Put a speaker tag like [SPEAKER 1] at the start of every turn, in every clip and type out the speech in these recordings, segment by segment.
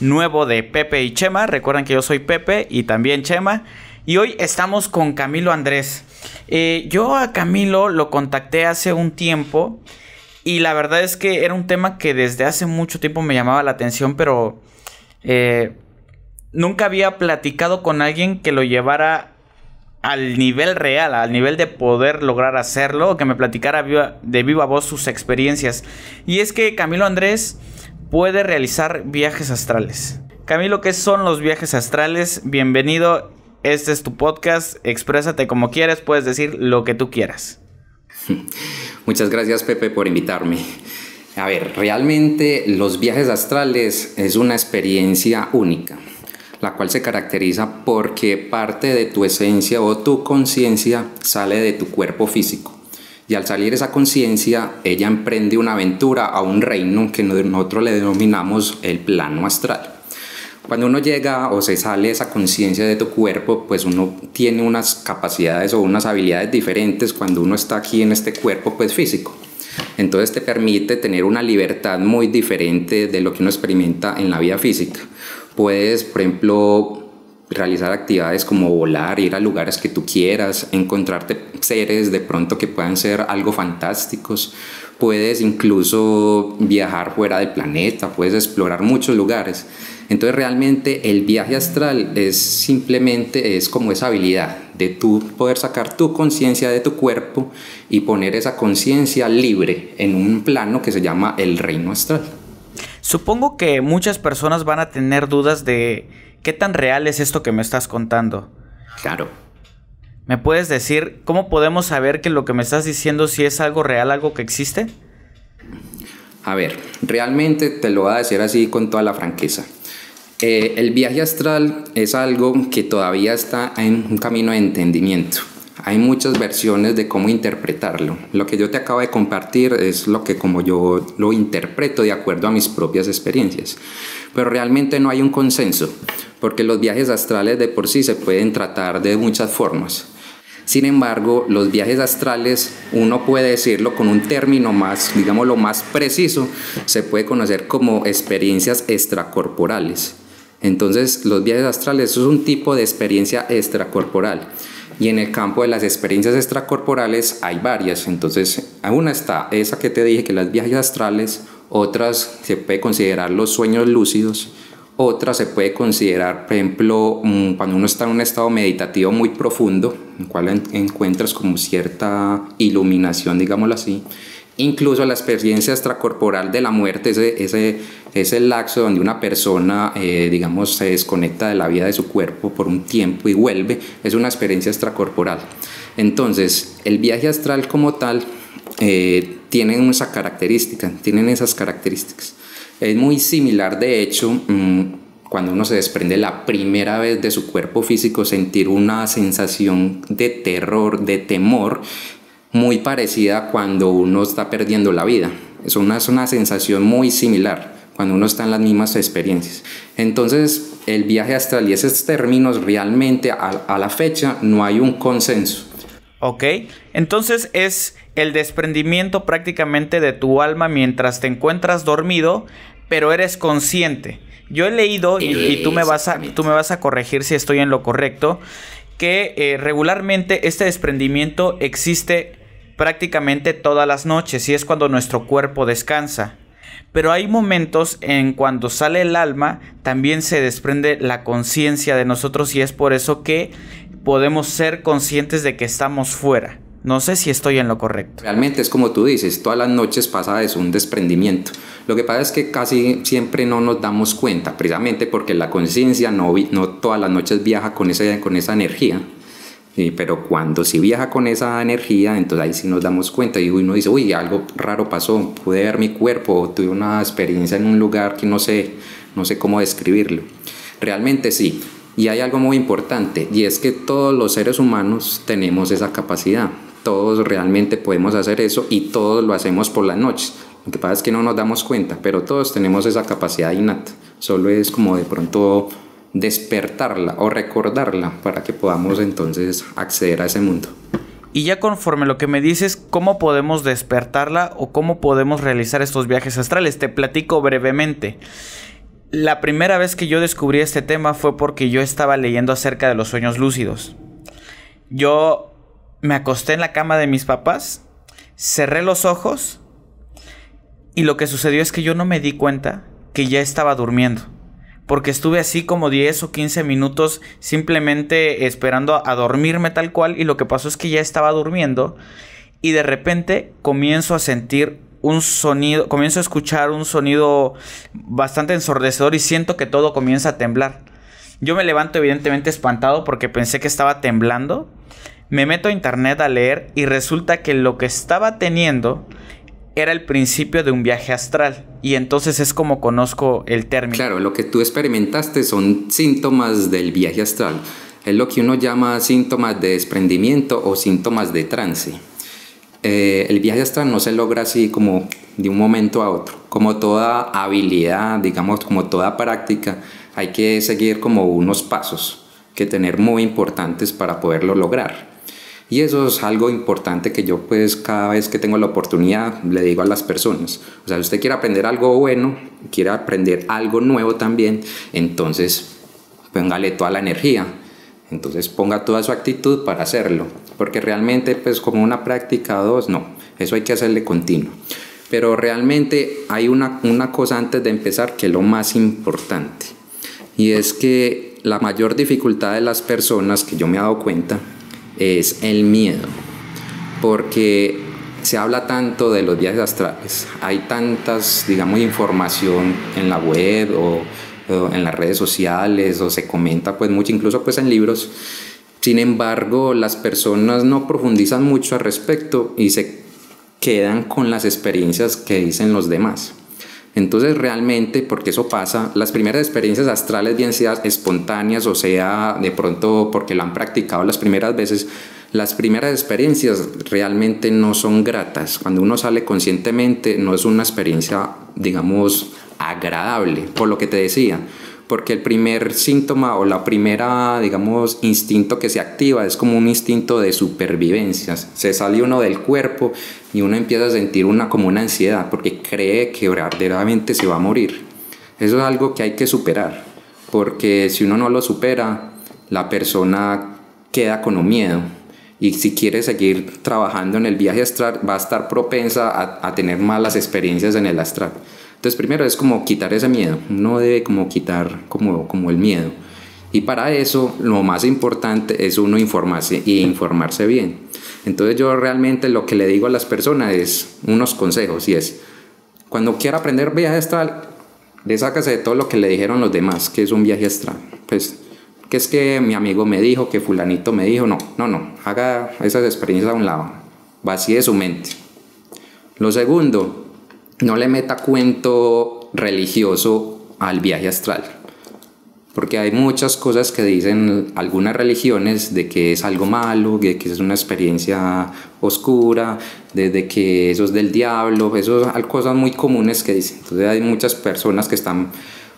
[SPEAKER 1] nuevo de Pepe y Chema. Recuerden que yo soy Pepe y también Chema. Y hoy estamos con Camilo Andrés. Eh, yo a Camilo lo contacté hace un tiempo y la verdad es que era un tema que desde hace mucho tiempo me llamaba la atención, pero eh, nunca había platicado con alguien que lo llevara al nivel real, al nivel de poder lograr hacerlo, que me platicara de viva voz sus experiencias. Y es que Camilo Andrés puede realizar viajes astrales. Camilo, ¿qué son los viajes astrales? Bienvenido, este es tu podcast, exprésate como quieras, puedes decir lo que tú quieras.
[SPEAKER 2] Muchas gracias Pepe por invitarme. A ver, realmente los viajes astrales es una experiencia única la cual se caracteriza porque parte de tu esencia o tu conciencia sale de tu cuerpo físico. Y al salir esa conciencia, ella emprende una aventura a un reino que nosotros le denominamos el plano astral. Cuando uno llega o se sale esa conciencia de tu cuerpo, pues uno tiene unas capacidades o unas habilidades diferentes cuando uno está aquí en este cuerpo pues físico. Entonces te permite tener una libertad muy diferente de lo que uno experimenta en la vida física. Puedes, por ejemplo, realizar actividades como volar, ir a lugares que tú quieras, encontrarte seres de pronto que puedan ser algo fantásticos. Puedes incluso viajar fuera del planeta, puedes explorar muchos lugares. Entonces realmente el viaje astral es simplemente es como esa habilidad de tú poder sacar tu conciencia de tu cuerpo y poner esa conciencia libre en un plano que se llama el reino astral.
[SPEAKER 1] Supongo que muchas personas van a tener dudas de qué tan real es esto que me estás contando.
[SPEAKER 2] Claro.
[SPEAKER 1] ¿Me puedes decir cómo podemos saber que lo que me estás diciendo si es algo real, algo que existe?
[SPEAKER 2] A ver, realmente te lo voy a decir así con toda la franqueza. Eh, el viaje astral es algo que todavía está en un camino de entendimiento. Hay muchas versiones de cómo interpretarlo. Lo que yo te acabo de compartir es lo que como yo lo interpreto de acuerdo a mis propias experiencias. Pero realmente no hay un consenso, porque los viajes astrales de por sí se pueden tratar de muchas formas. Sin embargo, los viajes astrales, uno puede decirlo con un término más, digamos, lo más preciso, se puede conocer como experiencias extracorporales. Entonces, los viajes astrales es un tipo de experiencia extracorporal. Y en el campo de las experiencias extracorporales hay varias. Entonces, una está esa que te dije, que las viajes astrales, otras se puede considerar los sueños lúcidos, otras se puede considerar, por ejemplo, mm, cuando uno está en un estado meditativo muy profundo, en el cual encuentras como cierta iluminación, digámoslo así. Incluso la experiencia extracorporal de la muerte, ese, ese, ese laxo donde una persona, eh, digamos, se desconecta de la vida de su cuerpo por un tiempo y vuelve, es una experiencia extracorporal. Entonces, el viaje astral como tal eh, tiene esa característica, tienen esas características. Es muy similar, de hecho, mm, cuando uno se desprende la primera vez de su cuerpo físico, sentir una sensación de terror, de temor, muy parecida cuando uno está perdiendo la vida. Es una, es una sensación muy similar cuando uno está en las mismas experiencias. Entonces, el viaje astral y esos términos realmente a, a la fecha no hay un consenso.
[SPEAKER 1] Ok, entonces es el desprendimiento prácticamente de tu alma mientras te encuentras dormido, pero eres consciente. Yo he leído, y, tú, me vas a, tú me vas a corregir si estoy en lo correcto, que eh, regularmente este desprendimiento existe prácticamente todas las noches y es cuando nuestro cuerpo descansa. Pero hay momentos en cuando sale el alma, también se desprende la conciencia de nosotros y es por eso que podemos ser conscientes de que estamos fuera. No sé si estoy en lo correcto.
[SPEAKER 2] Realmente es como tú dices, todas las noches pasa eso, un desprendimiento. Lo que pasa es que casi siempre no nos damos cuenta, precisamente porque la conciencia no, no todas las noches viaja con, ese, con esa energía pero cuando si viaja con esa energía, entonces ahí sí nos damos cuenta y uno dice, uy, algo raro pasó, pude ver mi cuerpo, tuve una experiencia en un lugar que no sé, no sé cómo describirlo. Realmente sí, Y hay algo muy importante, y es que todos los seres humanos tenemos esa capacidad. Todos realmente podemos hacer eso y todos lo hacemos por las noches. Lo que pasa es que no nos damos cuenta, pero todos tenemos esa capacidad innata. Solo es como de pronto despertarla o recordarla para que podamos entonces acceder a ese mundo.
[SPEAKER 1] Y ya conforme lo que me dices, ¿cómo podemos despertarla o cómo podemos realizar estos viajes astrales? Te platico brevemente. La primera vez que yo descubrí este tema fue porque yo estaba leyendo acerca de los sueños lúcidos. Yo me acosté en la cama de mis papás, cerré los ojos y lo que sucedió es que yo no me di cuenta que ya estaba durmiendo. Porque estuve así como 10 o 15 minutos simplemente esperando a dormirme tal cual y lo que pasó es que ya estaba durmiendo y de repente comienzo a sentir un sonido, comienzo a escuchar un sonido bastante ensordecedor y siento que todo comienza a temblar. Yo me levanto evidentemente espantado porque pensé que estaba temblando. Me meto a internet a leer y resulta que lo que estaba teniendo era el principio de un viaje astral. Y entonces es como conozco el término.
[SPEAKER 2] Claro, lo que tú experimentaste son síntomas del viaje astral. Es lo que uno llama síntomas de desprendimiento o síntomas de trance. Eh, el viaje astral no se logra así como de un momento a otro. Como toda habilidad, digamos, como toda práctica, hay que seguir como unos pasos que tener muy importantes para poderlo lograr. Y eso es algo importante que yo pues cada vez que tengo la oportunidad le digo a las personas. O sea, si usted quiere aprender algo bueno, quiere aprender algo nuevo también, entonces póngale toda la energía. Entonces ponga toda su actitud para hacerlo porque realmente pues como una práctica dos, no, eso hay que hacerle continuo. Pero realmente hay una, una cosa antes de empezar que es lo más importante, y es que la mayor dificultad de las personas que yo me he dado cuenta es el miedo, porque se habla tanto de los viajes astrales, hay tantas, digamos, información en la web o, o en las redes sociales, o se comenta pues mucho, incluso pues en libros, sin embargo, las personas no profundizan mucho al respecto y se quedan con las experiencias que dicen los demás. Entonces realmente, porque eso pasa, las primeras experiencias astrales, bien sean espontáneas o sea de pronto porque lo han practicado las primeras veces, las primeras experiencias realmente no son gratas. Cuando uno sale conscientemente no es una experiencia, digamos, agradable, por lo que te decía porque el primer síntoma o la primera, digamos, instinto que se activa es como un instinto de supervivencia. Se sale uno del cuerpo y uno empieza a sentir una como una ansiedad porque cree que verdaderamente se va a morir. Eso es algo que hay que superar, porque si uno no lo supera, la persona queda con un miedo y si quiere seguir trabajando en el viaje astral va a estar propensa a, a tener malas experiencias en el astral. Entonces primero es como quitar ese miedo, uno debe como quitar como, como el miedo. Y para eso lo más importante es uno informarse y informarse bien. Entonces yo realmente lo que le digo a las personas es unos consejos y es, cuando quiera aprender viaje astral, sácase de todo lo que le dijeron los demás, que es un viaje astral. Pues, que es que mi amigo me dijo, que fulanito me dijo, no, no, no, haga esas experiencias a un lado, vacíe su mente. Lo segundo, no le meta cuento religioso al viaje astral. Porque hay muchas cosas que dicen algunas religiones de que es algo malo, de que es una experiencia oscura, de, que eso es del diablo, eso son cosas muy comunes que dicen. Entonces hay muchas personas que están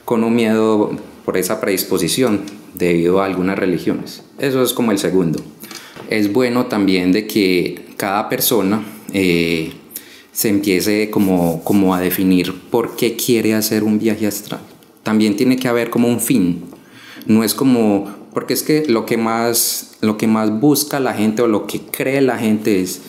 [SPEAKER 2] con un miedo por esa predisposición debido a algunas religiones. Eso es como el segundo. Es bueno también de que cada persona eh, se empiece como, como a definir por qué quiere hacer un viaje astral. También tiene que haber como un fin. No es como, porque es que lo que más, lo que más busca la gente o lo que cree la gente es,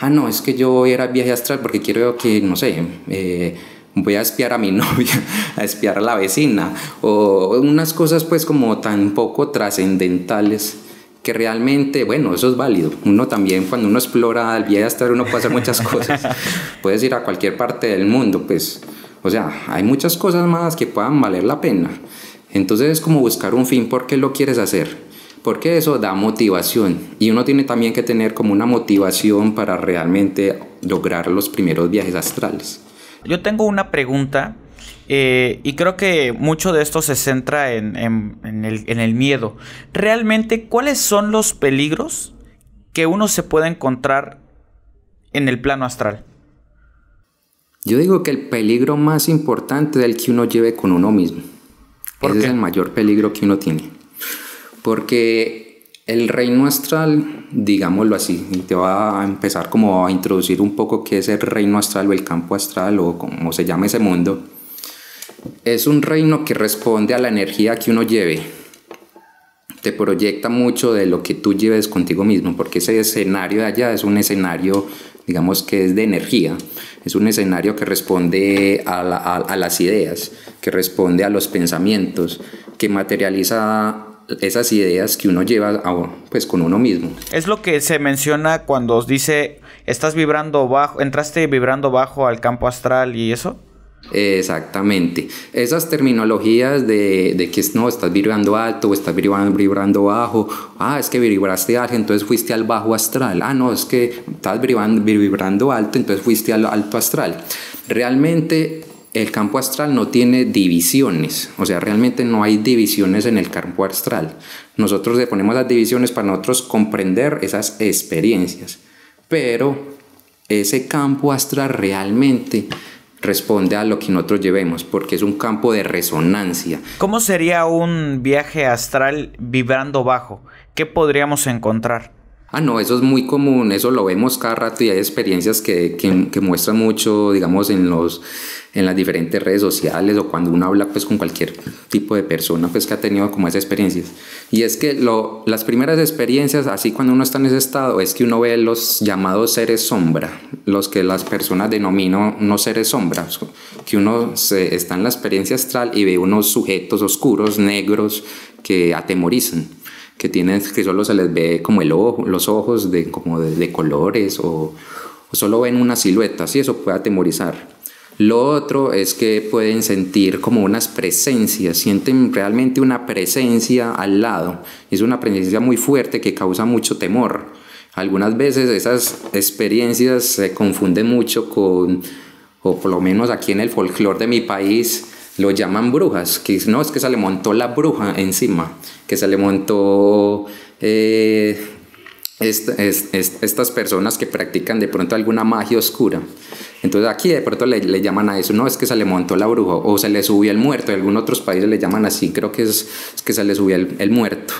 [SPEAKER 2] ah, no, es que yo voy a ir al viaje astral porque quiero que, no sé, eh, voy a espiar a mi novia, a espiar a la vecina, o unas cosas pues como tan poco trascendentales que realmente, bueno, eso es válido. Uno también, cuando uno explora el viaje astral, uno puede hacer muchas cosas. Puedes ir a cualquier parte del mundo, pues, o sea, hay muchas cosas más que puedan valer la pena. Entonces es como buscar un fin, ¿por qué lo quieres hacer? Porque eso da motivación y uno tiene también que tener como una motivación para realmente lograr los primeros viajes astrales.
[SPEAKER 1] Yo tengo una pregunta Eh, y creo que mucho de esto se centra en, el, en el miedo. Realmente, ¿cuáles son los peligros que uno se puede encontrar en el plano astral?
[SPEAKER 2] Yo digo que el peligro más importante es el que uno lleve con uno mismo. Ese es el mayor peligro que uno tiene. Porque el reino astral, digámoslo así, te va a empezar como a introducir un poco qué es el reino astral o el campo astral o como se llama ese mundo, es un reino que responde a la energía que uno lleve. Te proyecta mucho de lo que tú lleves contigo mismo, porque ese escenario de allá es un escenario, digamos que es de energía es un escenario que responde a, las ideas, que responde a los pensamientos, que materializa esas ideas que uno lleva pues con uno mismo.
[SPEAKER 1] Es lo que se menciona cuando os dice estás vibrando bajo, entraste vibrando bajo al campo astral y eso.
[SPEAKER 2] Exactamente. Esas terminologías de, de, que no, estás vibrando alto o estás vibrando, vibrando bajo. Ah, es que vibraste alto, entonces fuiste al bajo astral. Ah, no, es que estás vibrando, vibrando alto, entonces fuiste al alto astral. Realmente el campo astral no tiene divisiones, o sea, realmente no hay divisiones en el campo astral. Nosotros le ponemos las divisiones para nosotros comprender esas experiencias, pero ese campo astral realmente responde a lo que nosotros llevemos, porque es un campo de resonancia.
[SPEAKER 1] ¿Cómo sería un viaje astral vibrando bajo? ¿Qué podríamos encontrar?
[SPEAKER 2] Ah, no, eso es muy común, eso lo vemos cada rato y hay experiencias que, que, muestran mucho, digamos, en, los, en las diferentes redes sociales o cuando uno habla pues con cualquier tipo de persona pues que ha tenido como esas experiencias. Y es que lo, las primeras experiencias, así cuando uno está en ese estado, es que uno ve los llamados seres sombra, los que las personas denominan no seres sombra, que uno se, está en la experiencia astral y ve unos sujetos oscuros, negros, que atemorizan que tienen que solo se les ve como el ojo, los ojos de, como de, colores o, o, solo ven una silueta, y eso puede atemorizar. Lo otro es que pueden sentir como unas presencias, sienten realmente una presencia al lado. Es una presencia muy fuerte que causa mucho temor. Algunas veces esas experiencias se confunden mucho con, o por lo menos aquí en el folclore de mi país, lo llaman brujas, que no es que se le montó la bruja encima que se le montó eh, estas personas que practican de pronto alguna magia oscura. Entonces aquí de pronto le, llaman a eso, no es que se le montó la bruja o se le subió el muerto, en algunos otros países le llaman así, creo que es, que se le subió el, muerto.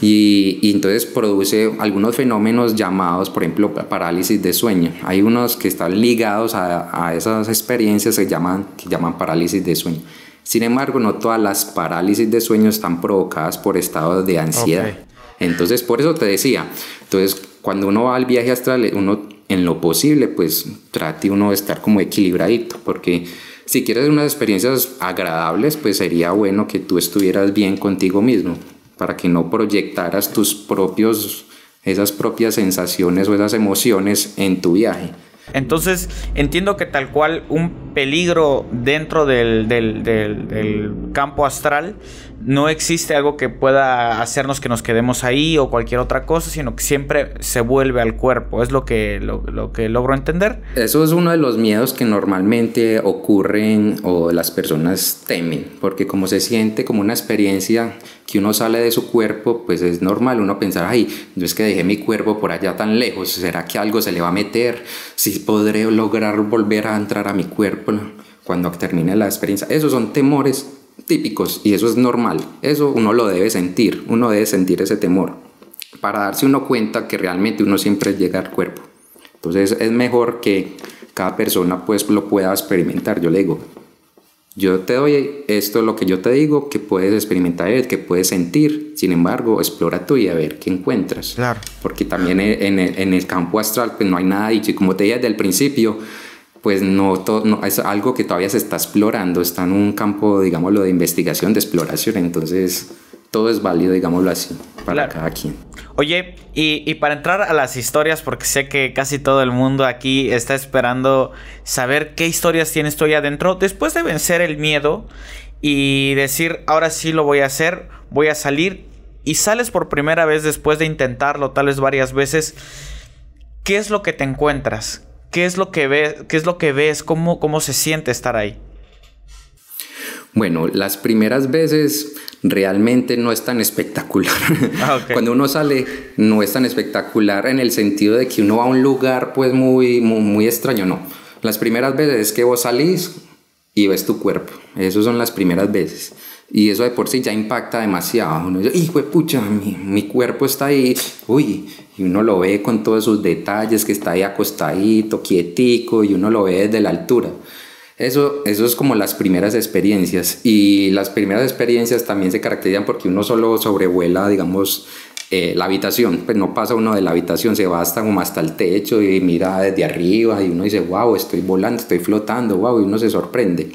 [SPEAKER 2] Y, entonces produce algunos fenómenos llamados, por ejemplo, parálisis de sueño. Hay unos que están ligados a, a esas experiencias que llaman, que llaman parálisis de sueño. Sin embargo, no todas las parálisis de sueño están provocadas por estados de ansiedad. Entonces, por eso te decía, entonces cuando uno va al viaje astral, uno en lo posible, pues trate uno de estar como equilibradito, porque si quieres unas experiencias agradables, pues sería bueno que tú estuvieras bien contigo mismo, para que no proyectaras tus propios, esas propias sensaciones o esas emociones en tu viaje.
[SPEAKER 1] Entonces entiendo que tal cual un peligro dentro del, campo astral no existe algo que pueda hacernos que nos quedemos ahí o cualquier otra cosa, sino que siempre se vuelve al cuerpo. Es lo que, lo, que logro entender.
[SPEAKER 2] Eso es uno de los miedos que normalmente ocurren o las personas temen, porque como se siente como una experiencia que uno sale de su cuerpo, pues es normal uno pensar, ay, no es que dejé mi cuerpo por allá tan lejos, ¿será que algo se le va a meter? Si podré lograr volver a entrar a mi cuerpo cuando termine la experiencia. Esos son temores típicos y eso es normal. Eso uno lo debe sentir, uno debe sentir ese temor para darse uno cuenta que realmente uno siempre llega al cuerpo. Entonces es mejor que cada persona pues lo pueda experimentar. Yo le digo, yo te doy esto, lo que yo te digo, que puedes experimentar, que puedes sentir. Sin embargo, explora tú y a ver qué encuentras.
[SPEAKER 1] Claro.
[SPEAKER 2] Porque también en el, en el campo astral pues no hay nada dicho. Y como te dije desde el principio, pues no, no, es algo que todavía se está explorando, está en un campo, digámoslo, de investigación, de exploración, entonces todo es válido, digámoslo así, para cada quien.
[SPEAKER 1] Oye, y, y, para entrar a las historias, porque sé que casi todo el mundo aquí está esperando saber qué historias tienes tú ahí adentro, después de vencer el miedo y decir, ahora sí lo voy a hacer, voy a salir, y sales por primera vez después de intentarlo tal vez varias veces, ¿qué es lo que te encuentras? ¿Qué es lo que ves? ¿Qué es lo que ves? ¿Cómo, cómo se siente estar ahí?
[SPEAKER 2] Bueno, las primeras veces realmente no es tan espectacular. Ah, Cuando uno sale no es tan espectacular en el sentido de que uno va a un lugar pues muy, muy, muy extraño, no. Las primeras veces es que vos salís y ves tu cuerpo. Esas son las primeras veces. Y eso de por sí ya impacta demasiado. Uno dice, hijo de pucha, mi, mi, cuerpo está ahí. Uy, y uno lo ve con todos sus detalles, que está ahí acostadito, quietico, y uno lo ve desde la altura. Eso, eso es como las primeras experiencias. Y las primeras experiencias también se caracterizan porque uno solo sobrevuela, digamos, eh, la habitación. Pues no pasa uno de la habitación, se va hasta como hasta el techo y mira desde arriba y uno dice, wow, estoy volando, estoy flotando, wow, y uno se sorprende.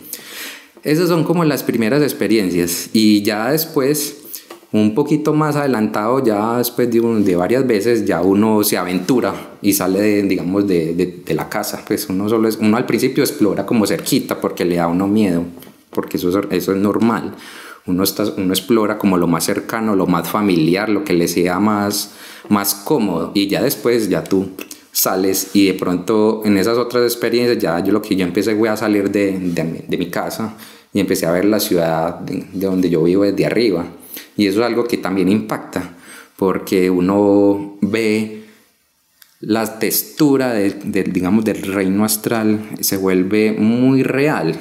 [SPEAKER 2] Esas son como las primeras experiencias y ya después, un poquito más adelantado, ya después de, de varias veces, ya uno se aventura y sale, de, digamos, de, de, la casa. Pues uno, solo es, uno al principio explora como cerquita porque le da uno miedo, porque eso, eso es normal. Uno, está, uno explora como lo más cercano, lo más familiar, lo que le sea más, más cómodo y ya después ya tú sales y de pronto en esas otras experiencias ya yo lo que yo empecé voy a salir de mi casa y empecé a ver la ciudad de, donde yo vivo desde arriba. Y eso es algo que también impacta, porque uno ve la textura de, digamos, del reino astral, se vuelve muy real.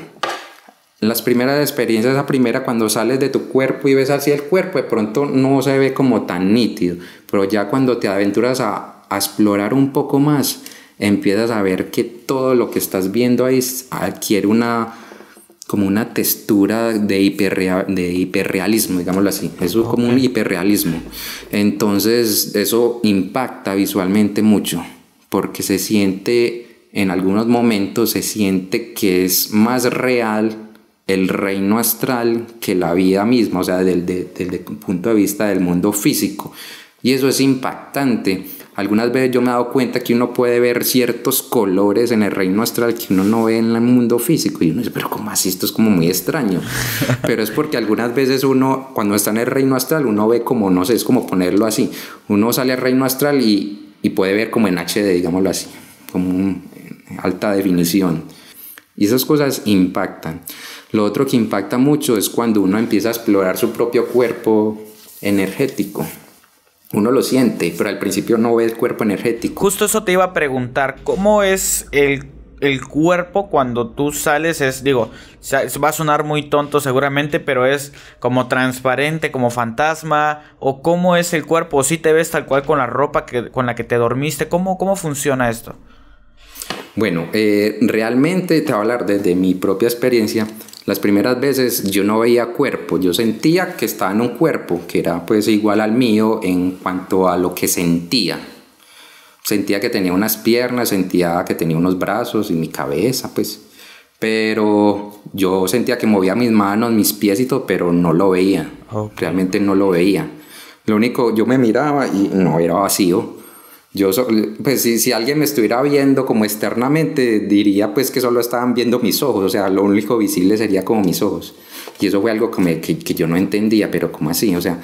[SPEAKER 2] Las primeras experiencias, la primera cuando sales de tu cuerpo y ves hacia el cuerpo, de pronto no se ve como tan nítido, pero ya cuando te aventuras a, a explorar un poco más, empiezas a ver que todo lo que estás viendo ahí adquiere una, como una textura de, de hiperrealismo, digámoslo así. Eso es como un hiperrealismo. Entonces eso impacta visualmente mucho porque se siente, en algunos momentos se siente que es más real el reino astral que la vida misma, o sea, desde el punto de vista del mundo físico. Y eso es impactante algunas veces yo me he dado cuenta que uno puede ver ciertos colores en el reino astral que uno no ve en el mundo físico y uno dice, pero ¿cómo así? Esto es como muy extraño. pero es porque algunas veces uno, cuando está en el reino astral, uno ve como, no sé, es como ponerlo así. Uno sale al reino astral y, y puede ver como en HD, digámoslo así, como en alta definición. Y esas cosas impactan. Lo otro que impacta mucho es cuando uno empieza a explorar su propio cuerpo energético uno lo siente, pero al principio no ve el cuerpo energético.
[SPEAKER 1] Justo eso te iba a preguntar, ¿cómo es el, cuerpo cuando tú sales? Es, digo, va a sonar muy tonto seguramente, pero es como transparente, como fantasma, o cómo es el cuerpo, o si te ves tal cual con la ropa que, con la que te dormiste, ¿cómo, cómo funciona esto?
[SPEAKER 2] Bueno, eh, realmente te voy a hablar desde mi propia experiencia. Las primeras veces yo no veía cuerpo, yo sentía que estaba en un cuerpo que era pues igual al mío en cuanto a lo que sentía. Sentía que tenía unas piernas, sentía que tenía unos brazos y mi cabeza, pues. Pero yo sentía que movía mis manos, mis pies y todo, pero no lo veía. Realmente no lo veía. Lo único, yo me miraba y no era vacío yo, pues si, si, alguien me estuviera viendo como externamente, diría pues que solo estaban viendo mis ojos, o sea, lo único visible sería como mis ojos. Y eso fue algo que, que, que yo no entendía, pero como así? O sea,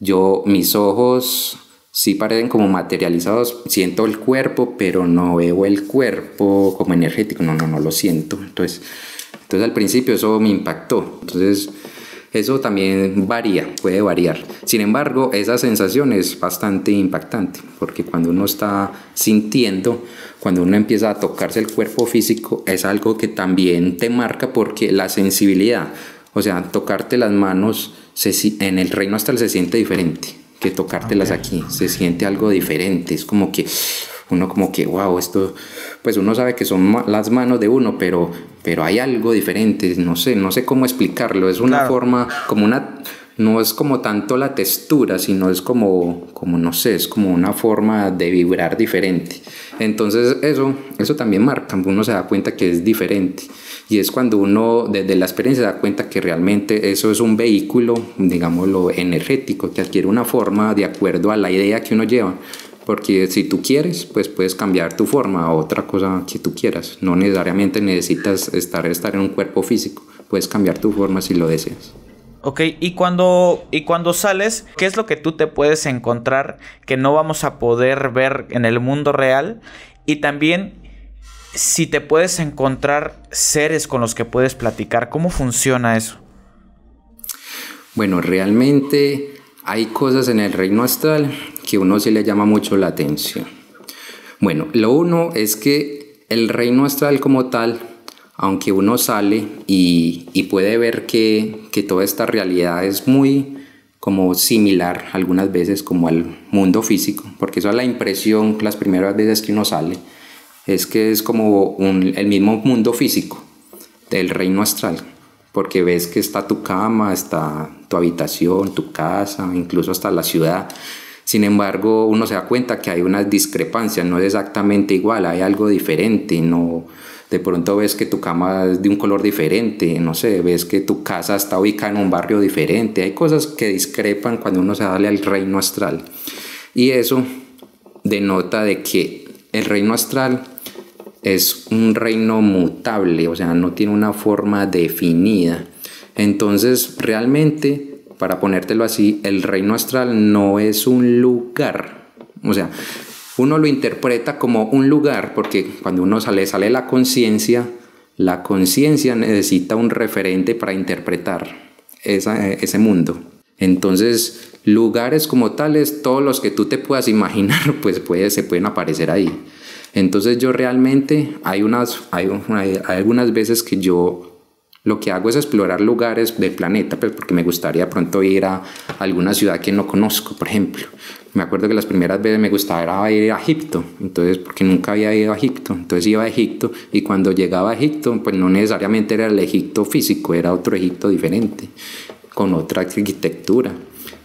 [SPEAKER 2] yo, mis ojos sí parecen como materializados, siento el cuerpo, pero no veo el cuerpo como energético, no, no, no lo siento. Entonces, entonces al principio eso me impactó. Entonces eso también varía, puede variar. Sin embargo, esa sensación es bastante impactante, porque cuando uno está sintiendo, cuando uno empieza a tocarse el cuerpo físico, es algo que también te marca porque la sensibilidad, o sea, tocarte las manos en el reino astral se siente diferente que tocártelas aquí, se siente algo diferente, es como que uno como que, wow, esto, pues uno sabe que son las manos de uno, pero, pero hay algo diferente, no sé, no sé cómo explicarlo, es una forma, como una, no es como tanto la textura, sino es como, como, no sé, es como una forma de vibrar diferente. Entonces eso, eso también marca, uno se da cuenta que es diferente. Y es cuando uno desde la experiencia se da cuenta que realmente eso es un vehículo, digámoslo, energético, que adquiere una forma de acuerdo a la idea que uno lleva. Porque si tú quieres, pues puedes cambiar tu forma a otra cosa que tú quieras. No necesariamente necesitas estar, estar en un cuerpo físico. Puedes cambiar tu forma si lo deseas.
[SPEAKER 1] Ok, y cuando, y cuando sales, ¿qué es lo que tú te puedes encontrar que no vamos a poder ver en el mundo real? Y también si te puedes encontrar seres con los que puedes platicar, ¿cómo funciona eso?
[SPEAKER 2] Bueno, realmente hay cosas en el reino astral que uno sí le llama mucho la atención. Bueno, lo uno es que el reino astral como tal, aunque uno sale y, puede ver que, que toda esta realidad es muy como similar algunas veces como al mundo físico, porque eso es la impresión las primeras veces que uno sale, es que es como el mismo mundo físico del reino astral, porque ves que está tu cama, está tu habitación, tu casa, incluso hasta la ciudad. Sin embargo, uno se da cuenta que hay unas discrepancias, no es exactamente igual, hay algo diferente, no de pronto ves que tu cama es de un color diferente, no sé, ves que tu casa está ubicada en un barrio diferente, hay cosas que discrepan cuando uno se sale al reino astral. Y eso denota de que el reino astral es un reino mutable, o sea, no tiene una forma definida. Entonces, realmente, para ponértelo así, el reino astral no es un lugar. O sea, uno lo interpreta como un lugar, porque cuando uno sale, sale la conciencia, la conciencia necesita un referente para interpretar ese mundo. Entonces, lugares como tales, todos los que tú te puedas imaginar, pues puede, se pueden aparecer ahí. Entonces yo realmente, hay, unas, hay, hay, algunas veces que yo lo que hago es explorar lugares del planeta, pues porque me gustaría pronto ir a alguna ciudad que no conozco, por ejemplo. Me acuerdo que las primeras veces me gustaba ir a Egipto, entonces porque nunca había ido a Egipto, entonces iba a Egipto y cuando llegaba a Egipto, pues no necesariamente era el Egipto físico, era otro Egipto diferente, con otra arquitectura,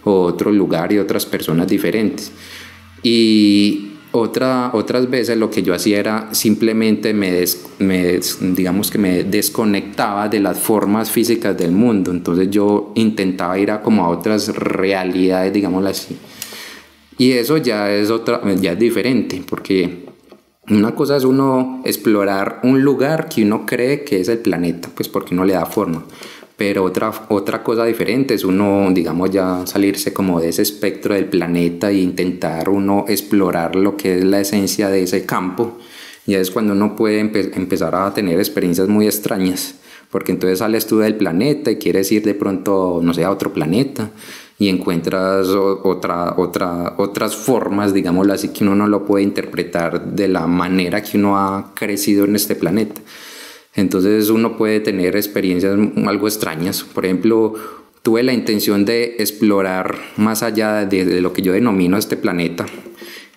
[SPEAKER 2] o otro lugar y otras personas diferentes. Y otra, otras veces lo que yo hacía era simplemente me, me, digamos que me desconectaba de las formas físicas del mundo. Entonces yo intentaba ir a como a otras realidades, digámoslo así. Y eso ya es otra, ya es diferente, porque una cosa es uno explorar un lugar que uno cree que es el planeta, pues porque uno le da forma. Pero otra, otra cosa diferente es uno, digamos, ya salirse como de ese espectro del planeta e intentar uno explorar lo que es la esencia de ese campo. Y es cuando uno puede empezar a tener experiencias muy extrañas, porque entonces sales tú del planeta y quieres ir de pronto, no sé, a otro planeta y encuentras otra, otra, otras formas, digámoslo así, que uno no lo puede interpretar de la manera que uno ha crecido en este planeta. Entonces uno puede tener experiencias algo extrañas. Por ejemplo, tuve la intención de explorar más allá de, lo que yo denomino este planeta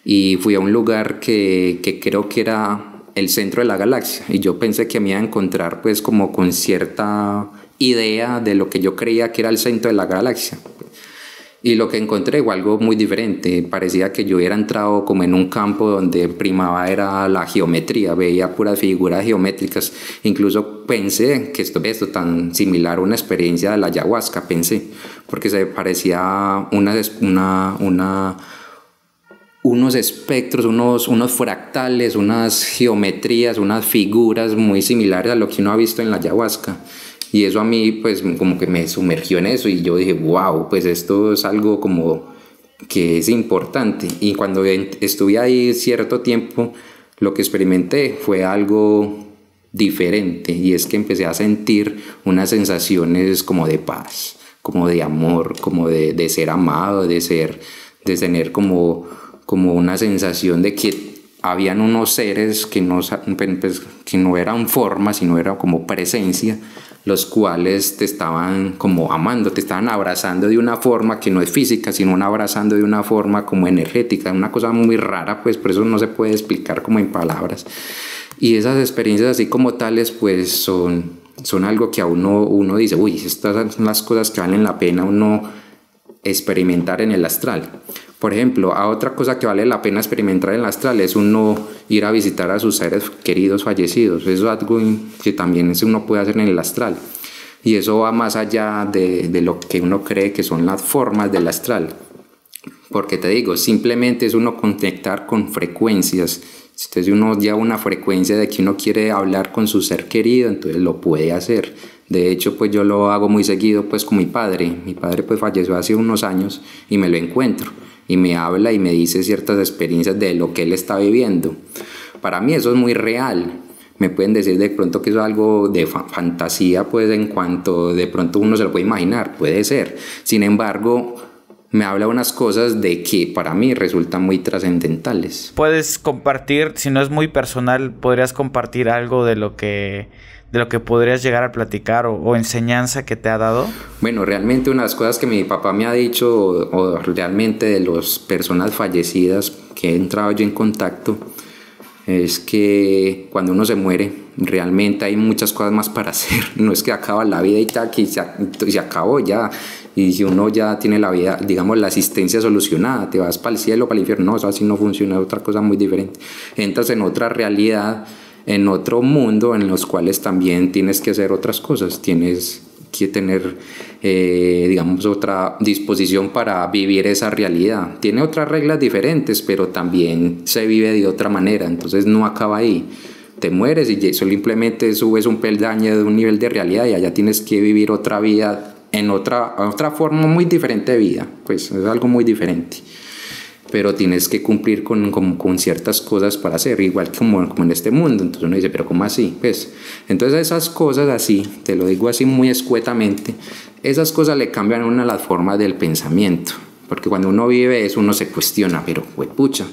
[SPEAKER 2] y fui a un lugar que, que, creo que era el centro de la galaxia y yo pensé que me iba a encontrar pues como con cierta idea de lo que yo creía que era el centro de la galaxia. Y lo que encontré fue algo muy diferente. Parecía que yo hubiera entrado como en un campo donde primaba era la geometría, veía puras figuras geométricas. Incluso pensé que esto, esto tan similar a una experiencia de la ayahuasca, pensé, porque se parecía una, una, una unos espectros, unos, unos fractales, unas geometrías, unas figuras muy similares a lo que uno ha visto en la ayahuasca. Y eso a mí pues como que me sumergió en eso y yo dije, wow, pues esto es algo como que es importante. Y cuando estuve ahí cierto tiempo, lo que experimenté fue algo diferente y es que empecé a sentir unas sensaciones como de paz, como de amor, como de, de ser amado, de ser, de tener como, como una sensación de que habían unos seres que no, pues, que no eran forma, sino era como presencia, los cuales te estaban como amando, te estaban abrazando de una forma que no es física, sino un abrazando de una forma como energética, una cosa muy rara, pues por eso no se puede explicar como en palabras. Y esas experiencias así como tales, pues son, son algo que a uno, uno dice, uy, estas son las cosas que valen la pena uno experimentar en el astral. Por ejemplo, a otra cosa que vale la pena experimentar en el astral es uno ir a visitar a sus seres queridos fallecidos. Eso es algo que también uno puede hacer en el astral. Y eso va más allá de, de lo que uno cree que son las formas del astral. Porque te digo, simplemente es uno conectar con frecuencias. Entonces uno lleva una frecuencia de que uno quiere hablar con su ser querido, entonces lo puede hacer. De hecho, pues yo lo hago muy seguido pues con mi padre. Mi padre pues falleció hace unos años y me lo encuentro y me habla y me dice ciertas experiencias de lo que él está viviendo. Para mí eso es muy real. me pueden decir de pronto que es algo de fantasía, pues en cuanto de pronto uno se lo puede imaginar, puede ser. Sin embargo, me habla unas cosas de que para mí resultan muy trascendentales.
[SPEAKER 1] Puedes compartir, si no es muy personal, podrías compartir algo de lo que de lo que podrías llegar a platicar o, enseñanza que te ha dado?
[SPEAKER 2] Bueno, realmente una de las cosas que mi papá me ha dicho o, realmente de las personas fallecidas que he entrado yo en contacto es que cuando uno se muere realmente hay muchas cosas más para hacer. No es que acaba la vida y tal, que se, se acabó ya y si uno ya tiene la vida, digamos, la asistencia solucionada, te vas para el cielo, para el infierno, no, eso así no funciona, es otra cosa muy diferente. Entras en otra realidad, en otro mundo en los cuales también tienes que hacer otras cosas, tienes que tener, eh, digamos, otra disposición para vivir esa realidad. Tiene otras reglas diferentes, pero también se vive de otra manera, entonces no acaba ahí te mueres y simplemente subes un peldaño de un nivel de realidad y allá tienes que vivir otra vida en otra, otra forma muy diferente de vida, pues es algo muy diferente. Pero tienes que cumplir con, con, ciertas cosas para hacer, igual como, como en este mundo. Entonces uno dice, pero ¿cómo así? Pues, entonces esas cosas así, te lo digo así muy escuetamente, esas cosas le cambian a una las formas del pensamiento. Porque cuando uno vive eso, uno se cuestiona, pero, pucha,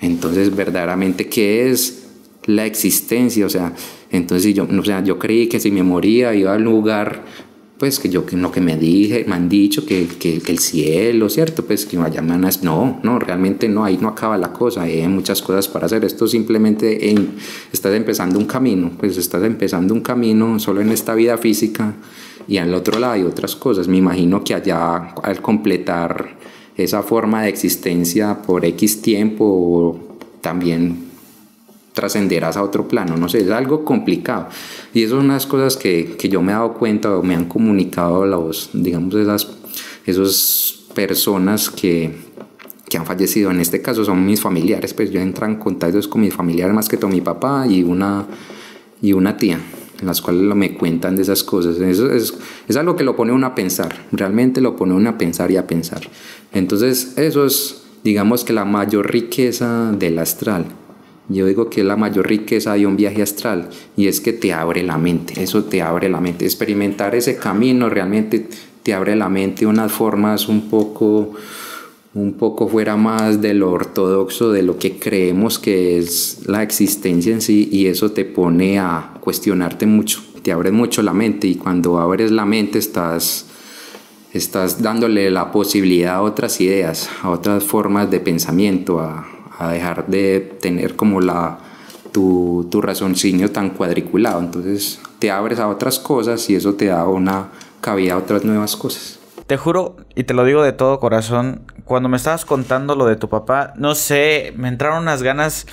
[SPEAKER 2] entonces verdaderamente, ¿qué es la existencia? O sea, entonces yo, o sea, yo creí que si me moría iba al lugar pues que yo que lo que me dije, me han dicho que, que, el cielo, ¿cierto? Pues que vaya manas, no, no, realmente no, ahí no acaba la cosa, hay muchas cosas para hacer, esto simplemente en, estás empezando un camino, pues estás empezando un camino solo en esta vida física y al otro lado hay otras cosas, me imagino que allá al completar esa forma de existencia por X tiempo también trascenderás a otro plano, no sé, es algo complicado. Y eso son unas cosas que, que yo me he dado cuenta o me han comunicado los, digamos, esas esos personas que, que han fallecido. En este caso son mis familiares, pues yo entro en contacto con mis familiares, más que todo mi papá y una, y una tía, en las cuales me cuentan de esas cosas. Eso es, es algo que lo pone uno a pensar, realmente lo pone uno a pensar y a pensar. Entonces, eso es, digamos que la mayor riqueza del astral yo digo que es la mayor riqueza de un viaje astral y es que te abre la mente, eso te abre la mente. Experimentar ese camino realmente te abre la mente de unas formas un poco, un poco fuera más de lo ortodoxo, de lo que creemos que es la existencia en sí y eso te pone a cuestionarte mucho, te abre mucho la mente y cuando abres la mente estás estás dándole la posibilidad a otras ideas, a otras formas de pensamiento, a, a dejar de tener como la, tu, tu raciocinio tan cuadriculado. Entonces te abres a otras cosas y eso te da una cabida a otras nuevas cosas.
[SPEAKER 1] Te juro, y te lo digo de todo corazón, cuando me estabas contando lo de tu papá, no sé, me entraron unas ganas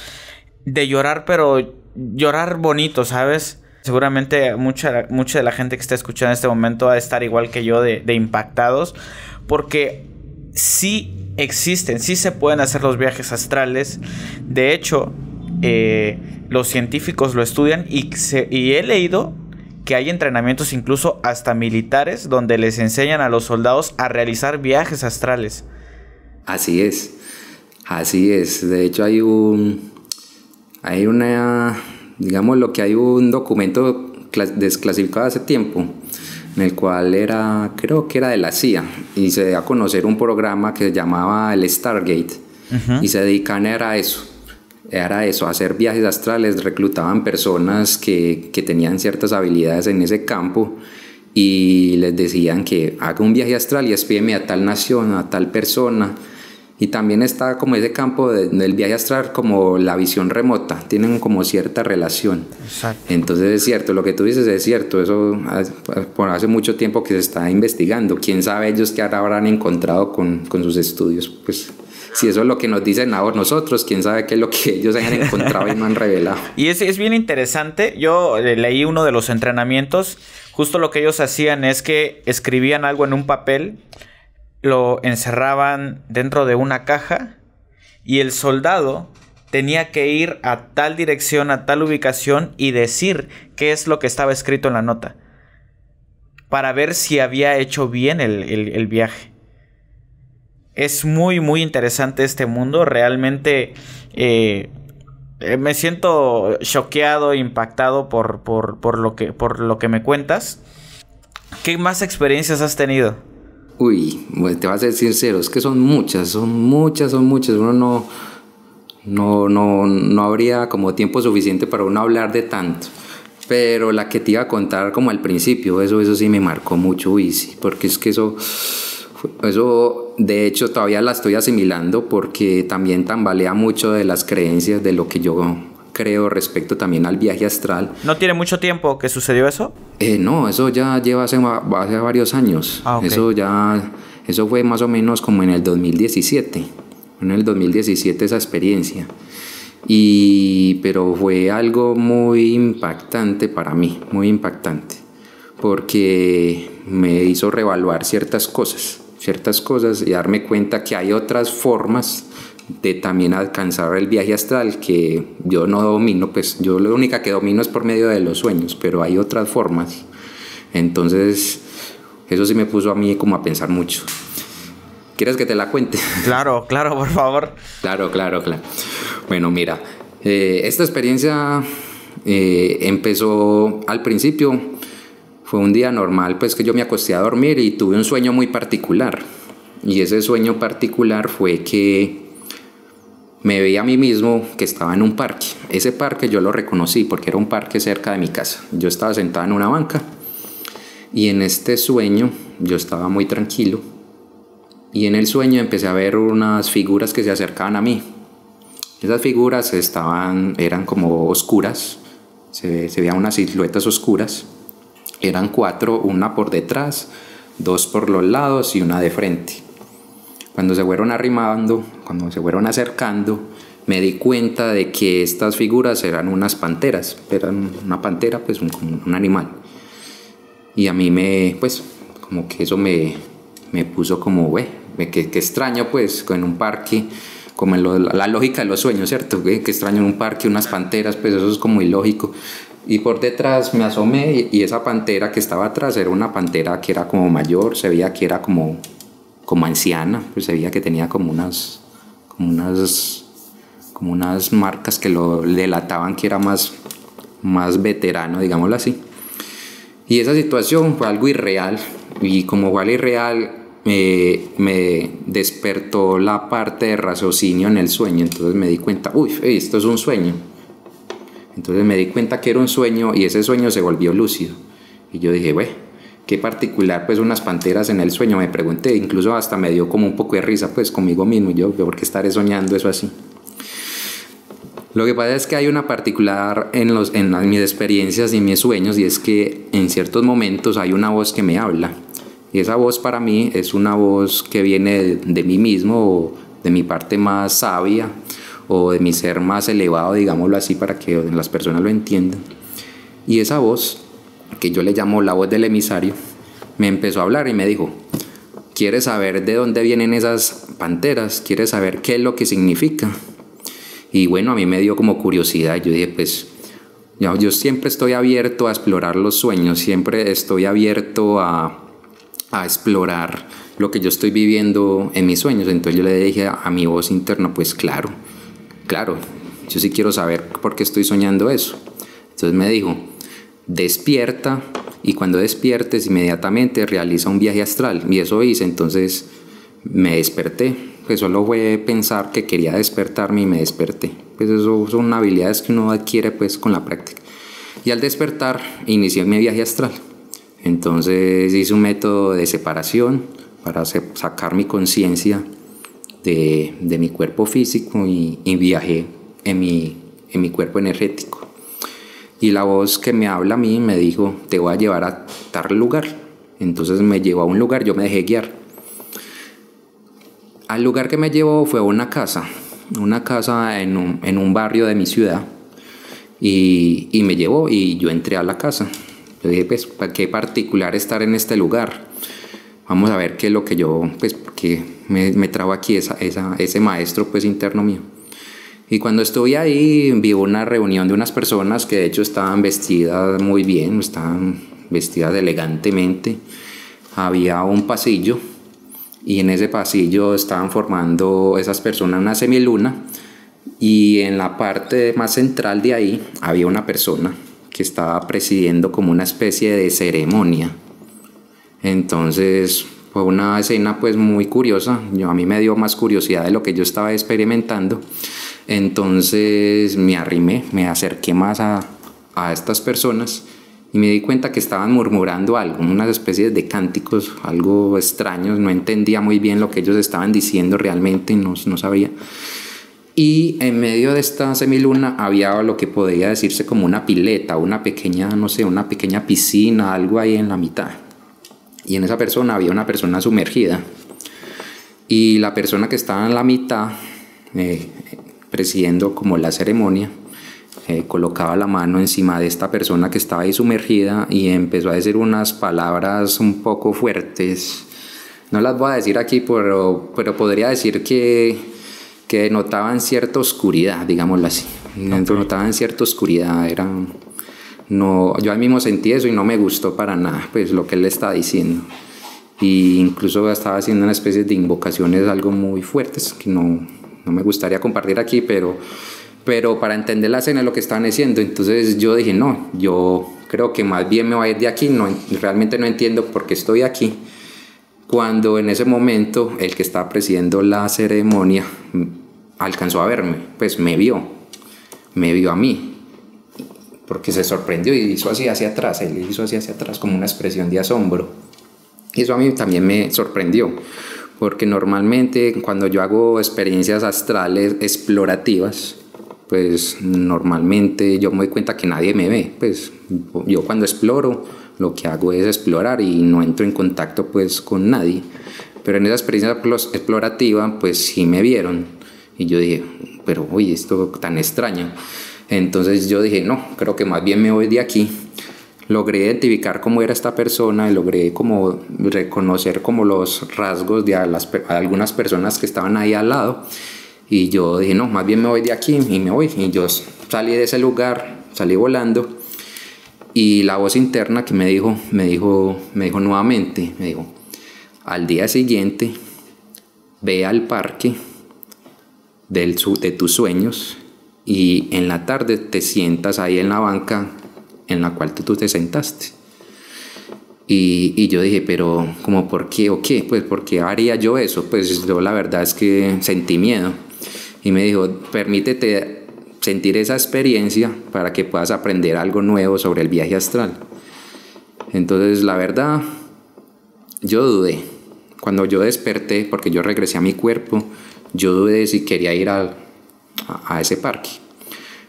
[SPEAKER 1] de llorar, pero llorar bonito, ¿sabes? Seguramente mucha, mucha de la gente que está escuchando en este momento va a estar igual que yo de, de impactados, porque sí existen, sí se pueden hacer los viajes astrales. De hecho, eh, los científicos lo estudian y, y he leído que hay entrenamientos incluso hasta militares donde les enseñan a los soldados a realizar viajes astrales.
[SPEAKER 2] Así es, así es. De hecho hay un, hay una, digamos lo que hay un documento desclasificado hace tiempo en el cual era, creo que era de la CIA, y se dio a conocer un programa que se llamaba el Stargate, y se dedican a eso, era eso, a hacer viajes astrales, reclutaban personas que, que tenían ciertas habilidades en ese campo, y les decían que haga un viaje astral y espíeme a tal nación, a tal persona, y también está como ese campo del viaje astral, como la visión remota, tienen como cierta relación. Exacto. Entonces es cierto, lo que tú dices es cierto, eso por hace mucho tiempo que se está investigando. ¿Quién sabe ellos qué habrán encontrado con, con sus estudios? Pues si eso es lo que nos dicen ahora nosotros, quién sabe qué es lo que ellos hayan encontrado y no han revelado.
[SPEAKER 1] Y es, es bien interesante, yo eh, leí uno de los entrenamientos, justo lo que ellos hacían es que escribían algo en un papel, lo encerraban dentro de una caja y el soldado tenía que ir a tal dirección, a tal ubicación y decir qué es lo que estaba escrito en la nota. Para ver si había hecho bien el, viaje. Es muy, muy interesante este mundo. Realmente eh, eh, me siento choqueado, impactado por, por, por, lo que, por lo que me cuentas. ¿Qué más experiencias has tenido?
[SPEAKER 2] Uy, te vas a ser sincero, es que son muchas, son muchas, son muchas. Uno no, no, no, no habría como tiempo suficiente para uno hablar de tanto. Pero la que te iba a contar como al principio, eso, eso sí me marcó mucho, uy, sí, porque es que eso, eso de hecho todavía la estoy asimilando porque también tambalea mucho de las creencias de lo que yo creo respecto también al viaje astral.
[SPEAKER 1] ¿No tiene mucho tiempo que sucedió eso?
[SPEAKER 2] Eh, no, eso ya lleva hace, hace varios años. Ah, eso ya, eso fue más o menos como en el 2017. En el 2017 esa experiencia. Y, pero fue algo muy impactante para mí, muy impactante, porque me hizo revaluar ciertas cosas, ciertas cosas y darme cuenta que hay otras formas de también alcanzar el viaje astral que yo no domino, pues yo lo única que domino es por medio de los sueños, pero hay otras formas. Entonces, eso sí me puso a mí como a pensar mucho. ¿Quieres que te la cuente?
[SPEAKER 1] Claro, claro, por favor.
[SPEAKER 2] claro, claro, claro. Bueno, mira, eh, esta experiencia eh, empezó al principio, fue un día normal, pues que yo me acosté a dormir y tuve un sueño muy particular. Y ese sueño particular fue que me veía a mí mismo que estaba en un parque. Ese parque yo lo reconocí porque era un parque cerca de mi casa. Yo estaba sentado en una banca y en este sueño yo estaba muy tranquilo y en el sueño empecé a ver unas figuras que se acercaban a mí. Esas figuras estaban, eran como oscuras, se, se veían unas siluetas oscuras. Eran cuatro, una por detrás, dos por los lados y una de frente. Cuando se fueron arrimando, cuando se fueron acercando, me di cuenta de que estas figuras eran unas panteras, eran una pantera, pues un, un animal. Y a mí me, pues, como que eso me, me puso como, güey, que, extraño, pues, en un parque, como en la lógica de los sueños, ¿cierto? Que, extraño en un parque unas panteras, pues eso es como ilógico. Y por detrás me asomé y esa pantera que estaba atrás era una pantera que era como mayor, se veía que era como como anciana, pues se veía que tenía como unas, como unas, como unas marcas que lo delataban que era más, más veterano, digámoslo así. Y esa situación fue algo irreal, y como fue algo irreal, me despertó la parte de raciocinio en el sueño, entonces me di cuenta, uy, esto es un sueño. Entonces me di cuenta que era un sueño y ese sueño se volvió lúcido. Y yo dije, bueno, qué particular, pues unas panteras en el sueño, me pregunté, incluso hasta me dio como un poco de risa, pues conmigo mismo, yo, ¿por qué estaré soñando eso así? Lo que pasa es que hay una particular en, los, en mis experiencias y mis sueños, y es que en ciertos momentos hay una voz que me habla. Y esa voz para mí es una voz que viene de, mí mismo, de mi parte más sabia, o de mi ser más elevado, digámoslo así, para que las personas lo entiendan. Y esa voz que yo le llamo la voz del emisario, me empezó a hablar y me dijo, ¿quieres saber de dónde vienen esas panteras? ¿Quieres saber qué es lo que significa? Y bueno, a mí me dio como curiosidad. Yo dije, pues, yo, yo siempre estoy abierto a explorar los sueños, siempre estoy abierto a, a explorar lo que yo estoy viviendo en mis sueños. Entonces yo le dije a, a mi voz interna, pues claro, claro, yo sí quiero saber por qué estoy soñando eso. Entonces me dijo, despierta y cuando despiertes inmediatamente realiza un viaje astral. Y eso hice, entonces me desperté. Pues solo fue pensar que quería despertarme y me desperté. Pues eso son habilidades que uno adquiere pues con la práctica. Y al despertar inicié mi viaje astral. Entonces hice un método de separación para sacar mi conciencia de, de, mi cuerpo físico y, y viajé en mi, en mi cuerpo energético. Y la voz que me habla a mí me dijo, te voy a llevar a tal lugar. Entonces me llevó a un lugar, yo me dejé guiar. Al lugar que me llevó fue una casa, una casa en un, en un barrio de mi ciudad. Y, y, me llevó y yo entré a la casa. Yo dije, pues, qué particular estar en este lugar? Vamos a ver qué es lo que yo, pues, porque me, me trajo aquí esa, esa, ese maestro, pues, interno mío. Y cuando estuve ahí vi una reunión de unas personas que de hecho estaban vestidas muy bien, estaban vestidas elegantemente. Había un pasillo y en ese pasillo estaban formando esas personas una semiluna Y en la parte más central de ahí había una persona que estaba presidiendo como una especie de ceremonia. Entonces fue una escena pues muy curiosa, yo, a mí me dio más curiosidad de lo que yo estaba experimentando, entonces me arrimé, me acerqué más a, a estas personas y me di cuenta que estaban murmurando algo, unas especies de cánticos, algo extraños, no entendía muy bien lo que ellos estaban diciendo realmente, no, no sabía. Y en medio de esta semiluna había lo que podría decirse como una pileta, una pequeña, no sé, una pequeña piscina, algo ahí en la mitad. Y en esa persona había una persona sumergida. Y la persona que estaba en la mitad, eh, presidiendo como la ceremonia, eh, colocaba la mano encima de esta persona que estaba ahí sumergida y empezó a decir unas palabras un poco fuertes. No las voy a decir aquí, pero, pero podría decir que, que notaban cierta oscuridad, digámoslo así. Notaban cierta oscuridad, eran no, yo al mismo sentí eso y no me gustó para nada, pues lo que él estaba diciendo. Y incluso estaba haciendo una especie de invocaciones algo muy fuertes que no, no me gustaría compartir aquí, pero, pero para entender la escena lo que estaban diciendo. Entonces yo dije, no, yo creo que más bien me voy de aquí, no, realmente no entiendo por qué estoy aquí. Cuando en ese momento el que estaba presidiendo la ceremonia alcanzó a verme, pues me vio, me vio a mí porque se sorprendió y hizo así hacia atrás, él hizo así hacia atrás como una expresión de asombro. Y eso a mí también me sorprendió, porque normalmente cuando yo hago experiencias astrales explorativas, pues normalmente yo me doy cuenta que nadie me ve, pues yo cuando exploro lo que hago es explorar y no entro en contacto pues con nadie. Pero en esa experiencia explorativa pues sí me vieron y yo dije, pero oye, esto tan extraño. Entonces yo dije, no, creo que más bien me voy de aquí. Logré identificar cómo era esta persona, y logré como reconocer como los rasgos de algunas personas que estaban ahí al lado. Y yo dije, no, más bien me voy de aquí y me voy. Y yo salí de ese lugar, salí volando. Y la voz interna que me dijo, me dijo, me dijo nuevamente, me dijo, al día siguiente, ve al parque del, de tus sueños y en la tarde te sientas ahí en la banca en la cual tú te sentaste. Y, y, yo dije, pero ¿cómo por qué o qué? Pues ¿por qué haría yo eso? Pues yo la verdad es que sentí miedo. Y me dijo, permítete sentir esa experiencia para que puedas aprender algo nuevo sobre el viaje astral. Entonces la verdad, yo dudé. Cuando yo desperté, porque yo regresé a mi cuerpo, yo dudé si quería ir al, a, ese parque.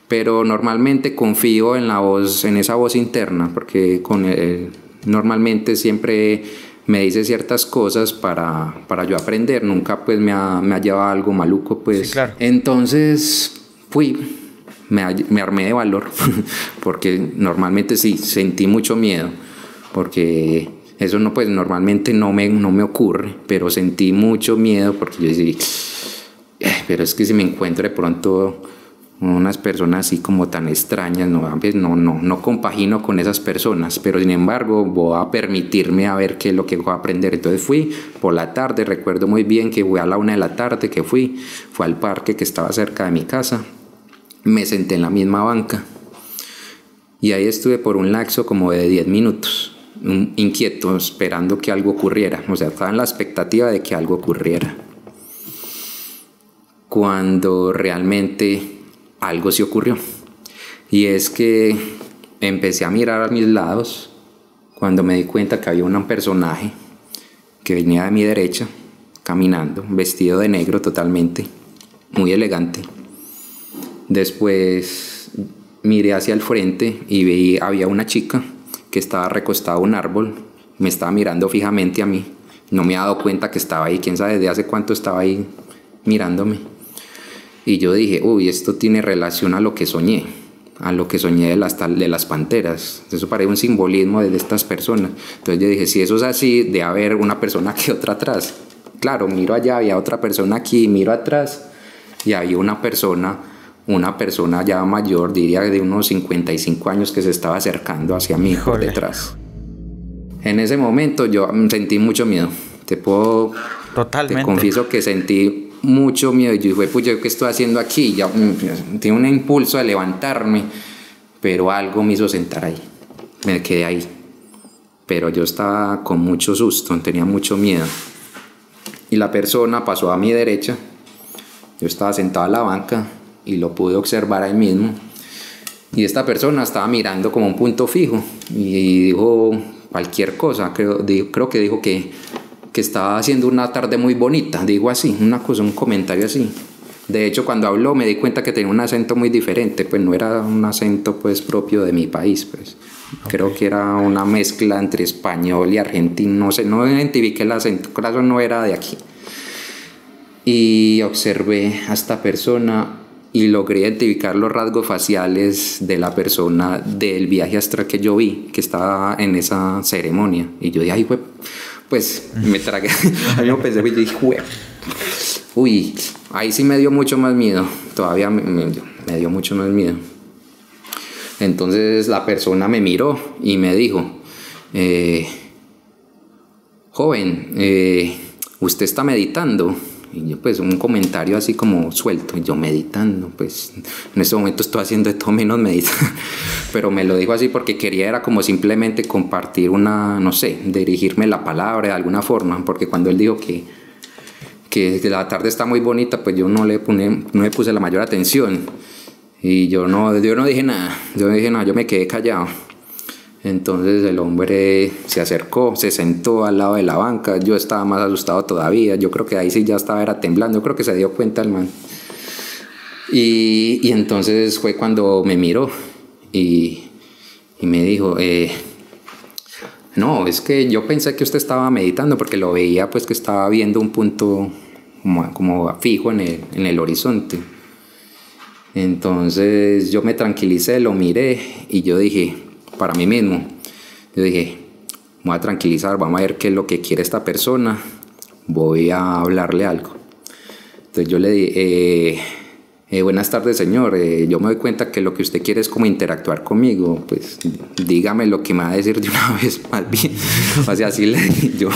[SPEAKER 2] Pero normalmente confío en la voz, en esa voz interna, porque con él normalmente siempre me dice ciertas cosas para, para yo aprender, nunca pues me ha, me ha llevado algo maluco pues. Entonces fui, me, me, armé de valor, porque normalmente sí, sentí mucho miedo, porque eso no pues normalmente no me, no me ocurre, pero sentí mucho miedo porque yo decía pero es que si me encuentro de pronto unas personas así como tan extrañas, no, no, no, no compagino con esas personas, pero sin embargo voy a permitirme a ver qué es lo que voy a aprender. Entonces fui por la tarde, recuerdo muy bien que fui a la una de la tarde que fui, fue al parque que estaba cerca de mi casa, me senté en la misma banca y ahí estuve por un laxo como de 10 minutos, inquieto, esperando que algo ocurriera, o sea, estaba en la expectativa de que algo ocurriera cuando realmente algo se ocurrió. Y es que empecé a mirar a mis lados cuando me di cuenta que había un personaje que venía de mi derecha, caminando, vestido de negro totalmente, muy elegante. Después miré hacia el frente y vi había una chica que estaba recostada a un árbol, me estaba mirando fijamente a mí. No me he dado cuenta que estaba ahí, quién sabe desde hace cuánto estaba ahí mirándome. Y yo dije, uy, esto tiene relación a lo que soñé, a lo que soñé de las, de las panteras. Eso parece un simbolismo de estas personas. Entonces yo dije, si eso es así, de haber una persona aquí, otra atrás. Claro, miro allá, había otra persona aquí, miro atrás y había una persona, una persona ya mayor, diría de unos 55 años, que se estaba acercando hacia mí por detrás. En ese momento yo sentí mucho miedo. Te puedo... Totalmente. Te confieso que sentí mucho miedo. Y yo dije, pues yo qué estoy haciendo aquí, ya mm, tengo un impulso de levantarme, pero algo me hizo sentar ahí, me quedé ahí. Pero yo estaba con mucho susto, tenía mucho miedo. Y la persona pasó a mi derecha, yo estaba sentado en la banca y lo pude observar ahí mismo. Y esta persona estaba mirando como un punto fijo y dijo cualquier cosa, creo, creo que dijo que, que estaba haciendo una tarde muy bonita, digo así, una cosa, un comentario así. De hecho, cuando habló me di cuenta que tenía un acento muy diferente, pues no era un acento pues propio de mi país, pues. Creo que era una mezcla entre español y argentino, no sé, no identifiqué el acento, claro, no era de aquí. Y observé a esta persona y logré identificar los rasgos faciales de la persona del viaje astral que yo vi, que estaba en esa ceremonia. Y yo dije, ay, pues me tragué. a mí me pensé, y dije, uy, ahí sí me dio mucho más miedo. Todavía me, me, dio mucho más miedo. Entonces la persona me miró y me dijo, eh, joven, eh, ¿usted está meditando? Y yo pues un comentario así como suelto, y yo meditando, pues en este momento estoy haciendo de todo menos meditar, pero me lo dijo así porque quería era como simplemente compartir una, no sé, dirigirme la palabra de alguna forma, porque cuando él dijo que, que la tarde está muy bonita, pues yo no le, puse, no le puse la mayor atención y yo no, yo no dije nada, yo no dije nada, yo me quedé callado. Entonces el hombre se acercó, se sentó al lado de la banca, yo estaba más asustado todavía, yo creo que ahí sí ya estaba era temblando, yo creo que se dio cuenta el man. Y, y entonces fue cuando me miró y, y me dijo, eh, no, es que yo pensé que usted estaba meditando porque lo veía pues que estaba viendo un punto como, como fijo en el, en el horizonte. Entonces yo me tranquilicé, lo miré y yo dije, para mí mismo. Yo dije, voy a tranquilizar, vamos a ver qué es lo que quiere esta persona, voy a hablarle algo. Entonces yo le dije, eh, eh, buenas tardes señor, eh, yo me doy cuenta que lo que usted quiere es como interactuar conmigo, pues dígame lo que me va a decir de una vez, más bien. así le dije yo.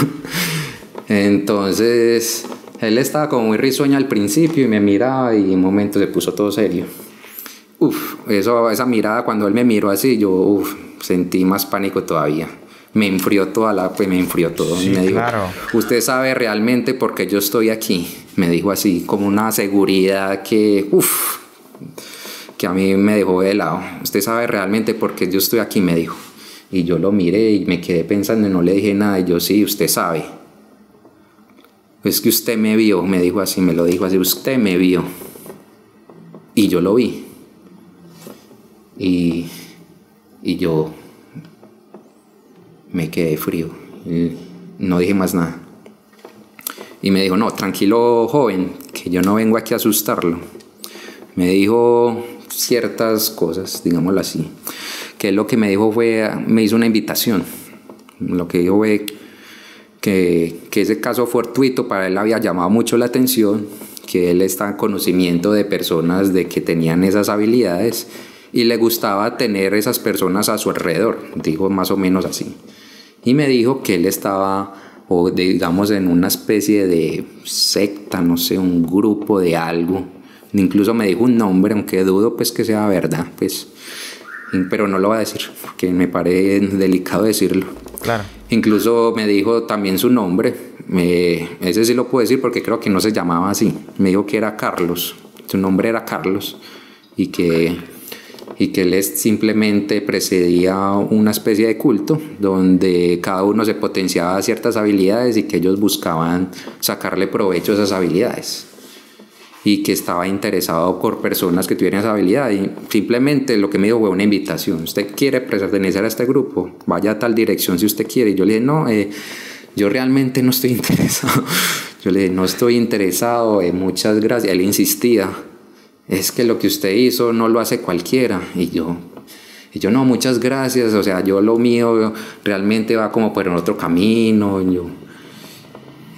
[SPEAKER 2] Entonces, él estaba como muy risueño al principio y me miraba y en un momento se puso todo serio. Uf, eso, esa mirada cuando él me miró así, yo, uf, sentí más pánico todavía. Me enfrió toda la, pues me enfrió todo. me dijo, claro. usted sabe realmente por qué yo estoy aquí. Me dijo así, como una seguridad que, uff, que a mí me dejó de lado. Usted sabe realmente por qué yo estoy aquí, me dijo. Y yo lo miré y me quedé pensando y no le dije nada. Y yo, sí, usted sabe. Es que usted me vio, me dijo así, me lo dijo así, usted me vio. Y yo lo vi. Y y yo me quedé frío. No dije más nada. Y me dijo, no, tranquilo joven, que yo no vengo aquí a asustarlo. Me dijo ciertas cosas, digámoslo así. Que lo que me dijo fue, me hizo una invitación. Lo que dijo fue que, que ese caso fortuito para él había llamado mucho la atención, que él está en conocimiento de personas de que tenían esas habilidades y le gustaba tener esas personas a su alrededor, dijo más o menos así. Y me dijo que él estaba, o digamos, en una especie de secta, no sé, un grupo de algo. Incluso me dijo un nombre, aunque dudo pues que sea verdad, pues, pero no lo voy a decir, porque me parece delicado decirlo.
[SPEAKER 1] Claro.
[SPEAKER 2] Incluso me dijo también su nombre, ese sí lo puedo decir porque creo que no se llamaba así. Me dijo que era Carlos, su nombre era Carlos, y que y que él simplemente precedía una especie de culto donde cada uno se potenciaba ciertas habilidades y que ellos buscaban sacarle provecho a esas habilidades. Y que estaba interesado por personas que tuvieran esa habilidad. Y simplemente lo que me dijo fue una invitación, usted quiere pertenecer a este grupo, vaya a tal dirección si usted quiere. Y yo le dije no, eh, yo realmente no estoy interesado, yo le dije no estoy interesado, eh, muchas gracias, él insistía es que lo que usted hizo no lo hace cualquiera. Y yo, y yo no, muchas gracias, o sea, yo lo mío realmente va como por otro camino. yo.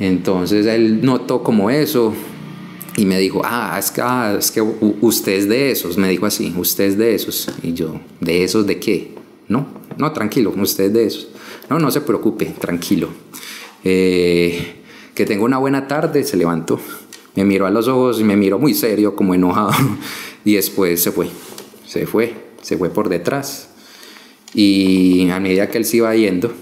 [SPEAKER 2] Entonces él notó como eso y me dijo, ah, es que, ah, es que usted es de esos, me dijo así, usted es de esos. Y yo, ¿de esos de qué? No, no, tranquilo, usted es de esos. No, no se preocupe, tranquilo. Eh, que tenga una buena tarde, se levantó Me miró a los ojos y me miró muy serio, como enojado. y después se fue, se fue, se fue por detrás. Y a medida que él se iba yendo,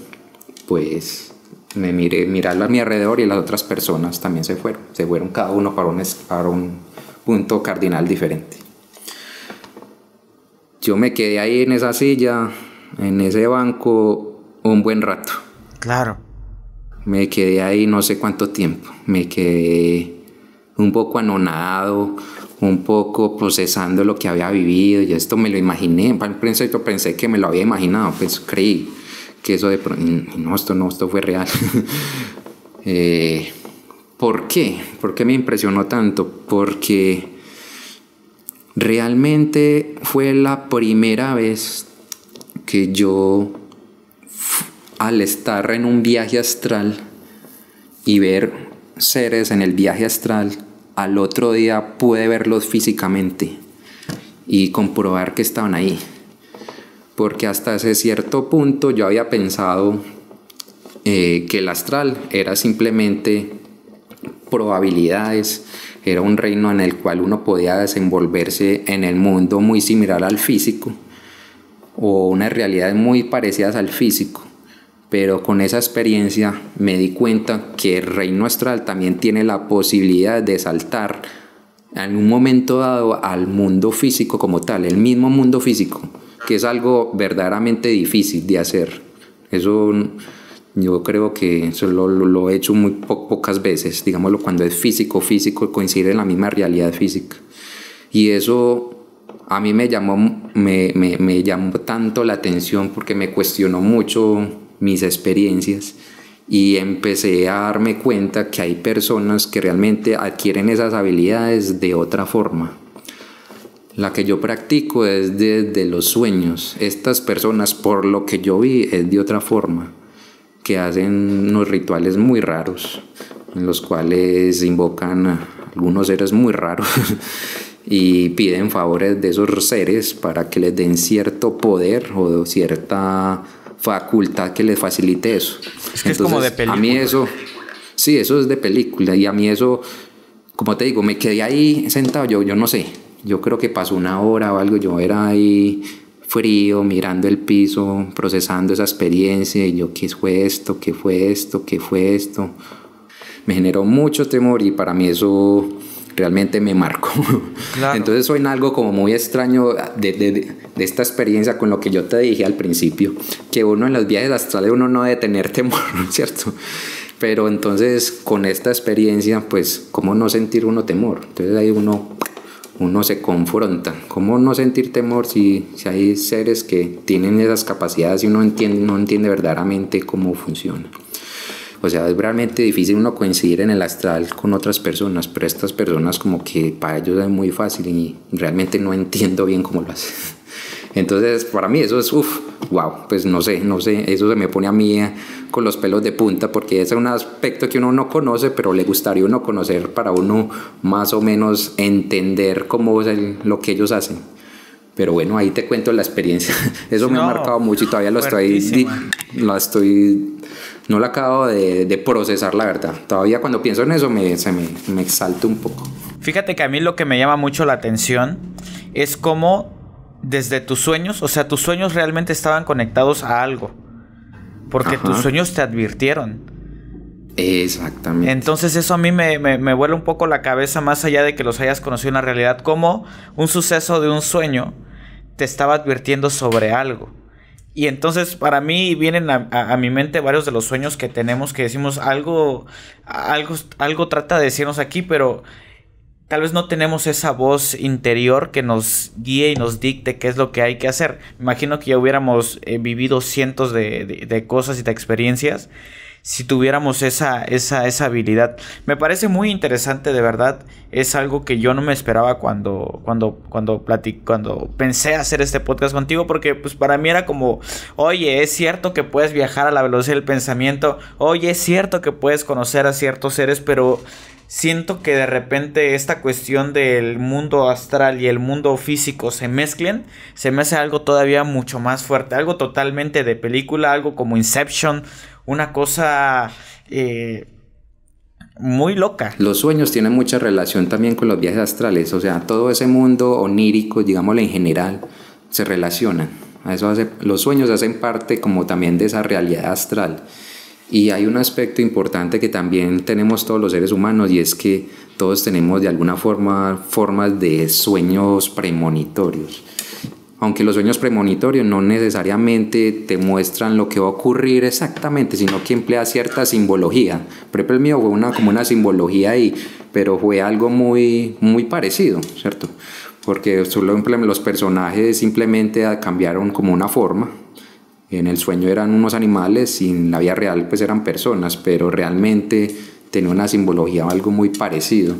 [SPEAKER 2] pues me miré, mirarlo a mi alrededor y las otras personas también se fueron. Se fueron cada uno para un, para un punto cardinal diferente. Yo me quedé ahí en esa silla, en ese banco, un buen rato.
[SPEAKER 1] Claro.
[SPEAKER 2] Me quedé ahí no sé cuánto tiempo. Me quedé un poco anonadado, un poco procesando lo que había vivido. Y esto me lo imaginé. Principio pensé que me lo había imaginado, pues creí que eso de no, esto no, esto fue real. Eh, ¿Por qué? ¿Por qué me impresionó tanto? Porque realmente fue la primera vez que yo, al estar en un viaje astral y ver seres en el viaje astral, al otro día pude verlos físicamente y comprobar que estaban ahí porque hasta ese cierto punto yo había pensado eh, que el astral era simplemente probabilidades, era un reino en el cual uno podía desenvolverse en el mundo muy similar al físico o unas realidades muy parecidas al físico. Pero con esa experiencia me di cuenta que el reino astral también tiene la posibilidad de saltar en un momento dado al mundo físico como tal, el mismo mundo físico que es algo verdaderamente difícil de hacer. Eso yo creo que eso lo, he hecho muy pocas veces, digámoslo, cuando es físico, físico, coincide en la misma realidad física. Y eso a mí me llamó, me, me llamó tanto la atención porque me cuestionó mucho mis experiencias y empecé a darme cuenta que hay personas que realmente adquieren esas habilidades de otra forma la que yo practico es desde los sueños. Estas personas, por lo que yo vi, es de otra forma, que hacen unos rituales muy raros, en los cuales invocan a algunos seres muy raros y piden favores de esos seres para que les den cierto poder o cierta facultad que les facilite eso.
[SPEAKER 1] Es que es como de película.
[SPEAKER 2] A mí eso, sí, eso es de película y a mí eso, como te digo, me quedé ahí sentado, yo, yo no sé, yo creo que pasó una hora o algo, yo era ahí frío, mirando el piso, procesando esa experiencia y yo, ¿qué fue esto? ¿Qué fue esto? ¿Qué fue esto? Me generó mucho temor y para mí eso realmente me marcó. Entonces en algo como muy extraño de, de, de, esta experiencia con lo que yo te dije al principio, que uno en los viajes astrales uno no debe tener temor, ¿cierto? Pero entonces con esta experiencia, pues, ¿cómo no sentir uno temor? Entonces ahí uno uno se confronta. ¿Cómo no sentir temor si, si hay seres que tienen esas capacidades y uno entiende, no entiende verdaderamente cómo funciona? O sea, es realmente difícil uno coincidir en el astral con otras personas, pero estas personas como que para ellos es muy fácil y realmente no entiendo bien cómo lo hacen. Entonces, para mí eso es, uff, wow, pues no sé, no sé, eso se me pone a mí eh, con los pelos de punta porque ese es un aspecto que uno no conoce, pero le gustaría uno conocer para uno más o menos entender cómo es lo que ellos hacen. Pero bueno, ahí te cuento la experiencia. Eso me ha marcado mucho y todavía lo estoy, lo estoy, no lo acabo de, de, procesar, la verdad. Todavía cuando pienso en eso me, se me, me exalta un poco.
[SPEAKER 1] Fíjate que a mí lo que me llama mucho la atención es cómo desde tus sueños, o sea, tus sueños realmente estaban conectados a algo. Porque tus sueños te advirtieron.
[SPEAKER 2] Exactamente.
[SPEAKER 1] Entonces eso a mí me, me, vuela un poco la cabeza más allá de que los hayas conocido en la realidad, como un suceso de un sueño te estaba advirtiendo sobre algo. Y entonces para mí vienen a, mi mente varios de los sueños que tenemos que decimos algo, algo, algo trata de decirnos aquí, pero tal vez no tenemos esa voz interior que nos guíe y nos dicte qué es lo que hay que hacer. Imagino que ya hubiéramos eh, vivido cientos de, cosas y de experiencias si tuviéramos esa, esa, esa habilidad. Me parece muy interesante, de verdad. Es algo que yo no me esperaba cuando, cuando, cuando, cuando pensé hacer este podcast contigo, porque pues para mí era como, oye, es cierto que puedes viajar a la velocidad del pensamiento, oye, es cierto que puedes conocer a ciertos seres, pero siento que de repente esta cuestión del mundo astral y el mundo físico se mezclen, se me hace algo todavía mucho más fuerte, algo totalmente de película, algo como Inception, una cosa... Eh, muy loca.
[SPEAKER 2] Los sueños tienen mucha relación también con los viajes astrales, o sea, todo ese mundo onírico, digámoslo en general, se relacionan. Eso hace, los sueños hacen parte como también de esa realidad astral. Y hay un aspecto importante que también tenemos todos los seres humanos y es que todos tenemos de alguna forma formas de sueños premonitorios aunque los sueños premonitorios no necesariamente te muestran lo que va a ocurrir exactamente, sino que emplea cierta simbología. Por el mío fue una, como una simbología ahí, pero fue algo muy, muy parecido, ¿cierto? Porque solo los personajes simplemente cambiaron como una forma. En el sueño eran unos animales y en la vida real pues eran personas, pero realmente tenía una simbología algo muy parecido.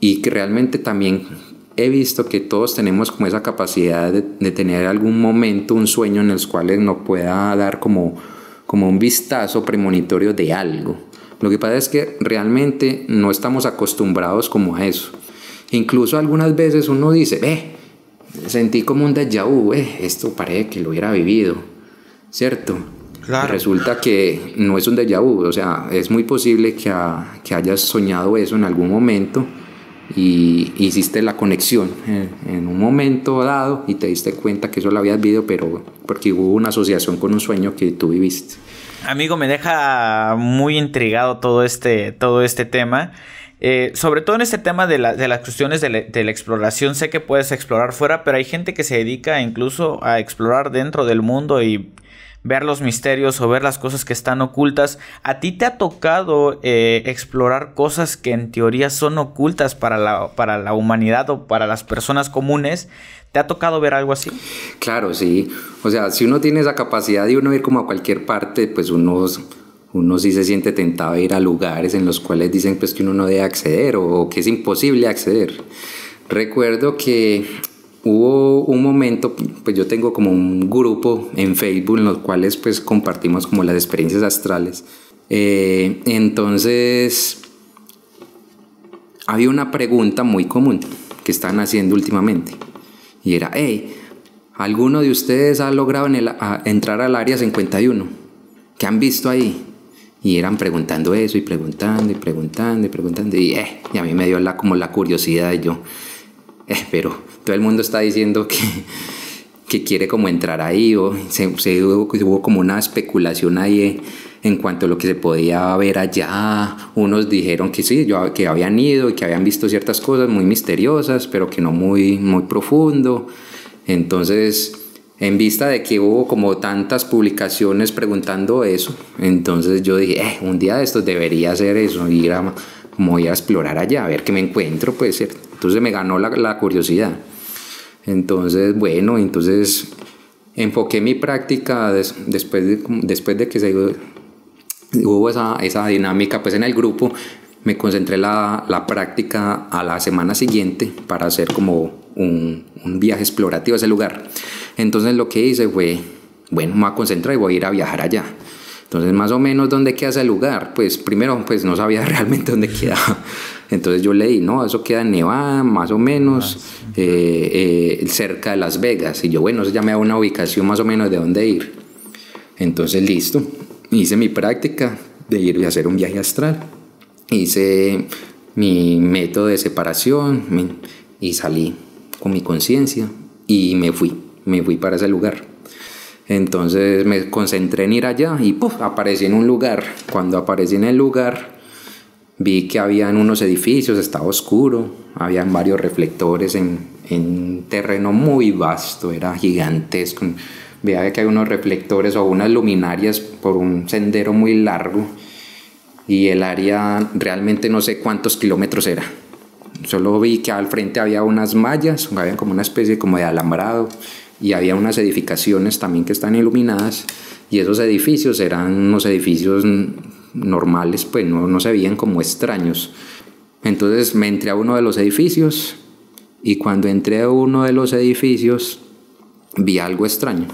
[SPEAKER 2] Y que realmente también he visto que todos tenemos como esa capacidad de, tener algún momento, un sueño en el cual nos pueda dar como, como un vistazo premonitorio de algo. Lo que pasa es que realmente no estamos acostumbrados como a eso. Incluso algunas veces uno dice, ve, sentí como un déjà vu, esto parece que lo hubiera vivido, ¿cierto? Claro. Resulta que no es un déjà vu, o sea, es muy posible que, que hayas soñado eso en algún momento y hiciste la conexión en, un momento dado y te diste cuenta que eso lo habías vivido, pero porque hubo una asociación con un sueño que tú viviste.
[SPEAKER 1] Amigo, me deja muy intrigado todo este, todo este tema. Eh, sobre todo en este tema de, de las cuestiones de, de, la exploración, sé que puedes explorar fuera, pero hay gente que se dedica incluso a explorar dentro del mundo y ver los misterios o ver las cosas que están ocultas. ¿A ti te ha tocado eh, explorar cosas que en teoría son ocultas para la, para la humanidad o para las personas comunes? ¿Te ha tocado ver algo así?
[SPEAKER 2] Claro, sí. O sea, si uno tiene esa capacidad de uno ir como a cualquier parte, pues uno, uno sí se siente tentado a ir a lugares en los cuales dicen pues que uno no debe acceder o que es imposible acceder. Recuerdo que hubo un momento, pues yo tengo como un grupo en Facebook en los cuales pues compartimos como las experiencias astrales. Eh, entonces, había una pregunta muy común que están haciendo últimamente y era, hey, ¿alguno de ustedes ha logrado entrar al área 51? ¿Qué han visto ahí? Y eran preguntando eso y preguntando y preguntando y preguntando y, eh, a mí me dio la, como la curiosidad de yo, eh, pero todo el mundo está diciendo que, que quiere como entrar ahí o se, hubo, como una especulación ahí en cuanto a lo que se podía ver allá. Unos dijeron que sí, que habían ido y que habían visto ciertas cosas muy misteriosas, pero que no muy, muy profundo. Entonces, en vista de que hubo como tantas publicaciones preguntando eso, entonces yo dije, eh, un día de estos debería hacer eso, ir a, como ir a explorar allá, a ver qué me encuentro, puede ser. Entonces me ganó la, curiosidad. Entonces, bueno, entonces enfoqué mi práctica después, de, que se, hubo esa, esa, dinámica pues en el grupo, me concentré la, práctica a la semana siguiente para hacer como un, un, viaje explorativo a ese lugar. Entonces lo que hice fue, bueno, me voy a concentrar y voy a ir a viajar allá. Entonces, más o menos, ¿dónde queda ese lugar? Pues primero, pues no sabía realmente dónde quedaba. Entonces yo leí, no, eso queda en Nevada, más o menos, ah, eh, eh, cerca de Las Vegas. Y yo, bueno, eso ya me da una ubicación más o menos de dónde ir. Entonces, listo. Hice mi práctica de ir a hacer un viaje astral. Hice mi método de separación y salí con mi conciencia y me fui, me fui para ese lugar. Entonces me concentré en ir allá y ¡puf! aparecí en un lugar. Cuando aparecí en el lugar, vi que habían unos edificios, estaba oscuro, habían varios reflectores en, en terreno muy vasto, era gigantesco. Veía que hay unos reflectores o unas luminarias por un sendero muy largo y el área realmente no sé cuántos kilómetros era. Solo vi que al frente había unas mallas, había como una especie como de alambrado y había unas edificaciones también que están iluminadas y esos edificios eran unos edificios normales, pues no, no se veían como extraños. Entonces me entré a uno de los edificios y cuando entré a uno de los edificios vi algo extraño.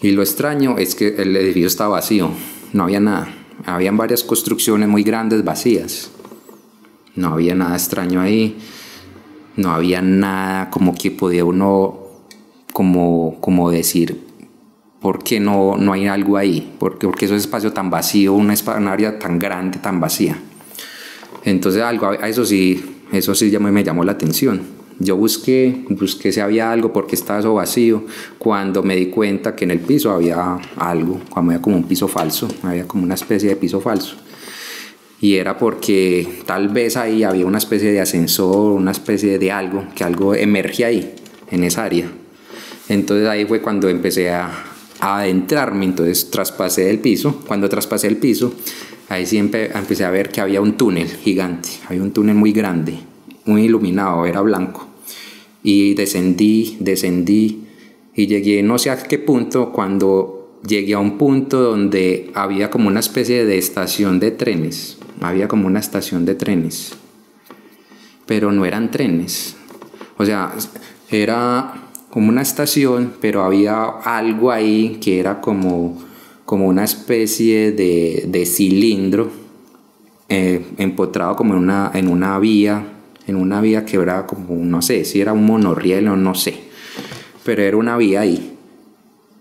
[SPEAKER 2] Y lo extraño es que el edificio estaba vacío, no había nada. Habían varias construcciones muy grandes vacías. No había nada extraño ahí. No había nada como que podía uno como, como decir, ¿por qué no, no hay algo ahí? ¿Por qué, porque es un espacio tan vacío, una, área tan grande, tan vacía? Entonces algo, a eso sí, eso sí me, me llamó la atención. Yo busqué, busqué si había algo porque estaba eso vacío. Cuando me di cuenta que en el piso había algo, cuando había como un piso falso, había como una especie de piso falso. Y era porque tal vez ahí había una especie de ascensor, una especie de algo, que algo emerge ahí, en esa área. Entonces ahí fue cuando empecé a adentrarme, entonces traspasé el piso. Cuando traspasé el piso, ahí sí empe- empecé a ver que había un túnel gigante, había un túnel muy grande, muy iluminado, era blanco. Y descendí, descendí y llegué no sé a qué punto cuando llegué a un punto donde había como una especie de estación de trenes, había como una estación de trenes, pero no eran trenes, o sea, era como una estación, pero había algo ahí que era como, como una especie de, de cilindro eh, empotrado como en una, en una vía, en una vía que era como, no sé, si era un monorriel o no sé, pero era una vía ahí.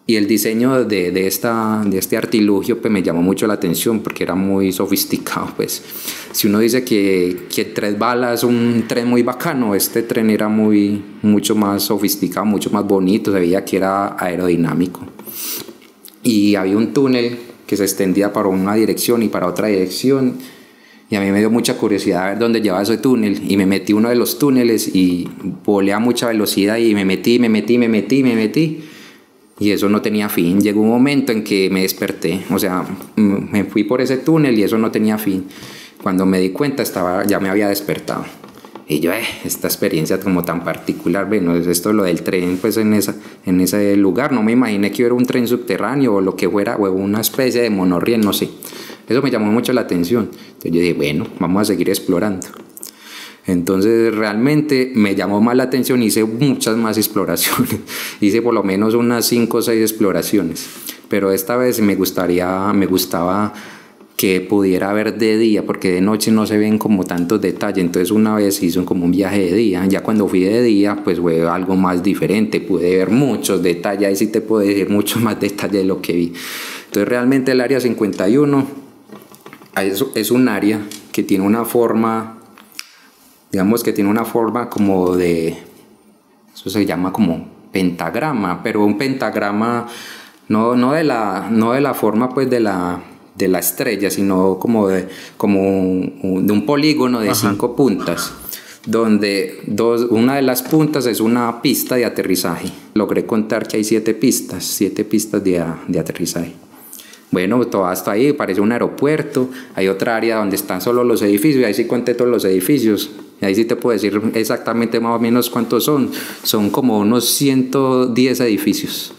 [SPEAKER 2] Y el diseño de, de, esta, de este artilugio pues, me llamó mucho la atención porque era muy sofisticado. Pues. Si uno dice que, que tres balas es un tren muy bacano, este tren era muy, mucho más sofisticado, mucho más bonito, se veía que era aerodinámico. Y había un túnel que se extendía para una dirección y para otra dirección. Y a mí me dio mucha curiosidad ver dónde llevaba ese túnel. Y me metí uno de los túneles y volé a mucha velocidad y me metí, me metí, me metí, me metí. Y eso no tenía fin. Llegó un momento en que me desperté. O sea, me fui por ese túnel y eso no tenía fin. Cuando me di cuenta estaba, ya me había despertado. Y yo, eh, esta experiencia como tan particular, bueno, esto lo del tren, pues en, esa, en ese lugar, no me imaginé que hubiera un tren subterráneo o lo que fuera, o una especie de monorriel, no sé. Eso me llamó mucho la atención. Entonces yo dije, bueno, vamos a seguir explorando. Entonces realmente me llamó más la atención, hice muchas más exploraciones, hice por lo menos unas 5 o 6 exploraciones, pero esta vez me gustaría, me gustaba que pudiera ver de día, porque de noche no se ven como tantos detalles, entonces una vez hice como un viaje de día, ya cuando fui de día pues fue algo más diferente, pude ver muchos detalles, ahí sí te puedo decir mucho más detalles de lo que vi. Entonces realmente el área 51 es, es un área que tiene una forma digamos que tiene una forma como de, eso se llama como pentagrama, pero un pentagrama no, no, de, la, no de la forma pues de la, de la estrella, sino como de, como un, de un polígono de Ajá. cinco puntas, donde dos, una de las puntas es una pista de aterrizaje. Logré contar que hay siete pistas, siete pistas de, de aterrizaje. Bueno, todo hasta ahí, parece un aeropuerto. Hay otra área donde están solo los edificios, y ahí sí conté todos los edificios. Y ahí sí te puedo decir exactamente más o menos cuántos son. Son como unos 110 edificios.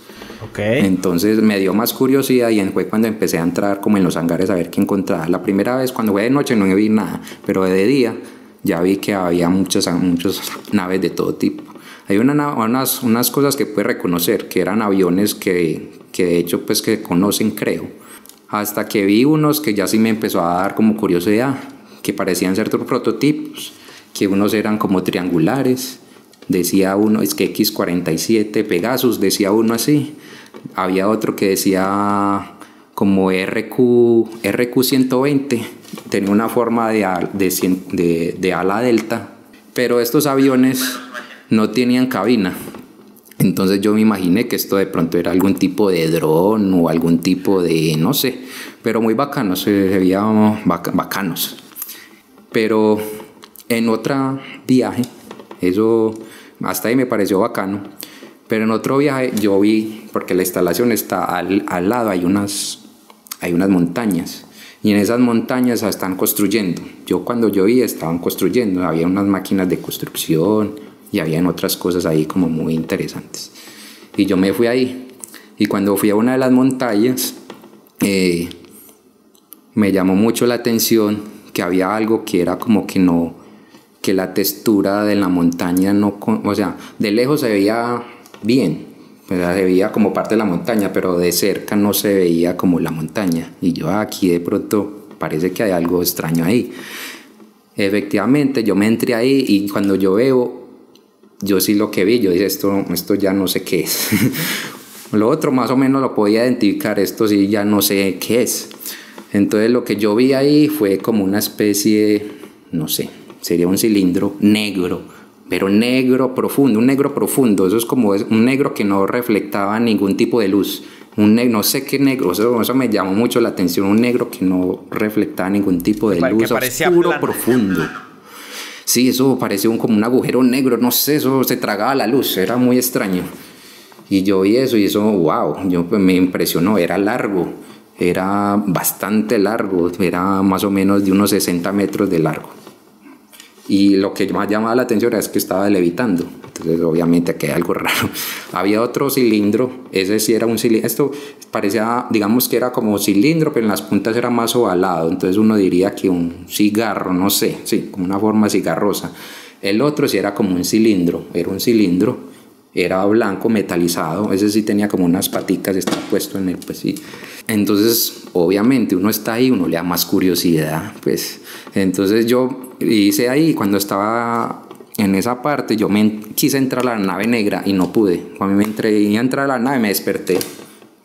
[SPEAKER 1] Okay.
[SPEAKER 2] Entonces me dio más curiosidad y fue cuando empecé a entrar como en los hangares a ver qué encontraba. La primera vez cuando fue de noche no vi nada, pero de día ya vi que había muchas, muchas naves de todo tipo. Hay una, unas, unas cosas que pude reconocer, que eran aviones que, que de hecho pues que conocen creo. Hasta que vi unos que ya sí me empezó a dar como curiosidad, que parecían ser prototipos que unos eran como triangulares, decía uno, es que X47 Pegasus, decía uno así, había otro que decía como RQ, RQ120, tenía una forma de, de, de, ala delta, pero estos aviones no tenían cabina, entonces yo me imaginé que esto de pronto era algún tipo de dron o algún tipo de, no sé, pero muy bacanos, se veían bacanos. Pero en otro viaje, eso hasta ahí me pareció bacano, pero en otro viaje yo vi, porque la instalación está al, al lado, hay unas, hay unas montañas, y en esas montañas están construyendo. Yo cuando yo vi estaban construyendo, había unas máquinas de construcción y habían otras cosas ahí como muy interesantes. Y yo me fui ahí, y cuando fui a una de las montañas, eh, me llamó mucho la atención que había algo que era como que no, que la textura de la montaña no, o sea, de lejos se veía bien, se veía como parte de la montaña, pero de cerca no se veía como la montaña. Y yo aquí de pronto parece que hay algo extraño ahí. Efectivamente, yo me entré ahí y cuando yo veo, yo sí lo que vi, yo dije, esto, esto ya no sé qué es. lo otro más o menos lo podía identificar, esto sí ya no sé qué es. Entonces lo que yo vi ahí fue como una especie no sé, sería un cilindro negro, pero negro profundo, un negro profundo, eso es como un negro que no reflectaba ningún tipo de luz. Un negro, no sé qué negro, eso, me llamó mucho la atención, un negro que no reflectaba ningún tipo de luz, oscuro, profundo. Sí, eso parecía un, como un agujero negro, no sé, eso se tragaba la luz, era muy extraño. Y yo vi eso y eso, wow, yo, pues, me impresionó, era largo, era bastante largo, era más o menos de unos 60 metros de largo. Y lo que más llamaba la atención es que estaba levitando. Entonces, obviamente, que hay algo raro. Había otro cilindro, ese sí era un cilindro. Esto parecía, digamos que era como cilindro, pero en las puntas era más ovalado. Entonces, uno diría que un cigarro, no sé, sí, como una forma cigarrosa. El otro sí era como un cilindro, era un cilindro era blanco metalizado, ese sí tenía como unas paticas, estaba puesto en el, pues sí. Entonces, obviamente, uno está ahí, uno le da más curiosidad, pues. Entonces yo hice ahí, cuando estaba en esa parte, yo me quise entrar a la nave negra y no pude. Cuando me entré a entrar a la nave, me desperté.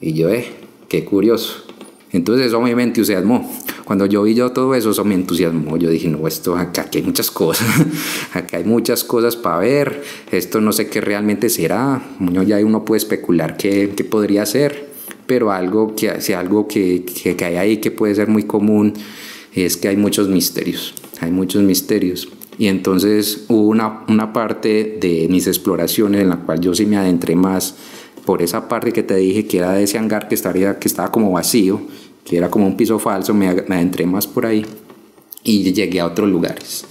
[SPEAKER 2] Y yo, eh, qué curioso. Entonces eso me entusiasmó. Cuando yo vi yo todo eso, eso me entusiasmó. Yo dije, no, esto, acá, hay muchas cosas, acá hay muchas cosas para ver, esto no sé qué realmente será. Bueno, ya uno puede especular qué, qué podría ser, pero algo, que, si algo que, que, hay ahí que puede ser muy común es que hay muchos misterios, hay muchos misterios. Y entonces hubo una, una parte de mis exploraciones en la cual yo sí me adentré más por esa parte que te dije que era de ese hangar que, estaría, que estaba como vacío que era como un piso falso, me, adentré más por ahí y llegué a otros lugares.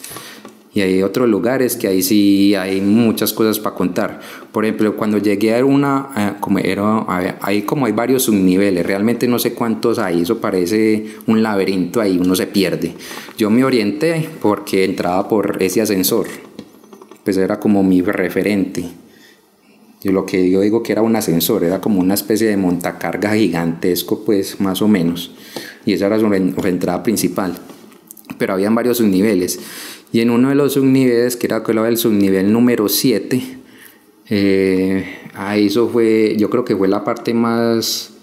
[SPEAKER 2] Y hay otros lugares que ahí sí hay muchas cosas para contar. Por ejemplo, cuando llegué a una, eh, como era, ahí como hay varios subniveles, realmente no sé cuántos hay, eso parece un laberinto ahí, uno se pierde. Yo me orienté porque entraba por ese ascensor, pues era como mi referente. Yo lo que yo digo que era un ascensor, era como una especie de montacarga gigantesco, pues más o menos. Y esa era su, entrada principal. Pero habían varios subniveles. Y en uno de los subniveles, que era el subnivel número 7, eh, ahí eso fue, yo creo que fue la parte más,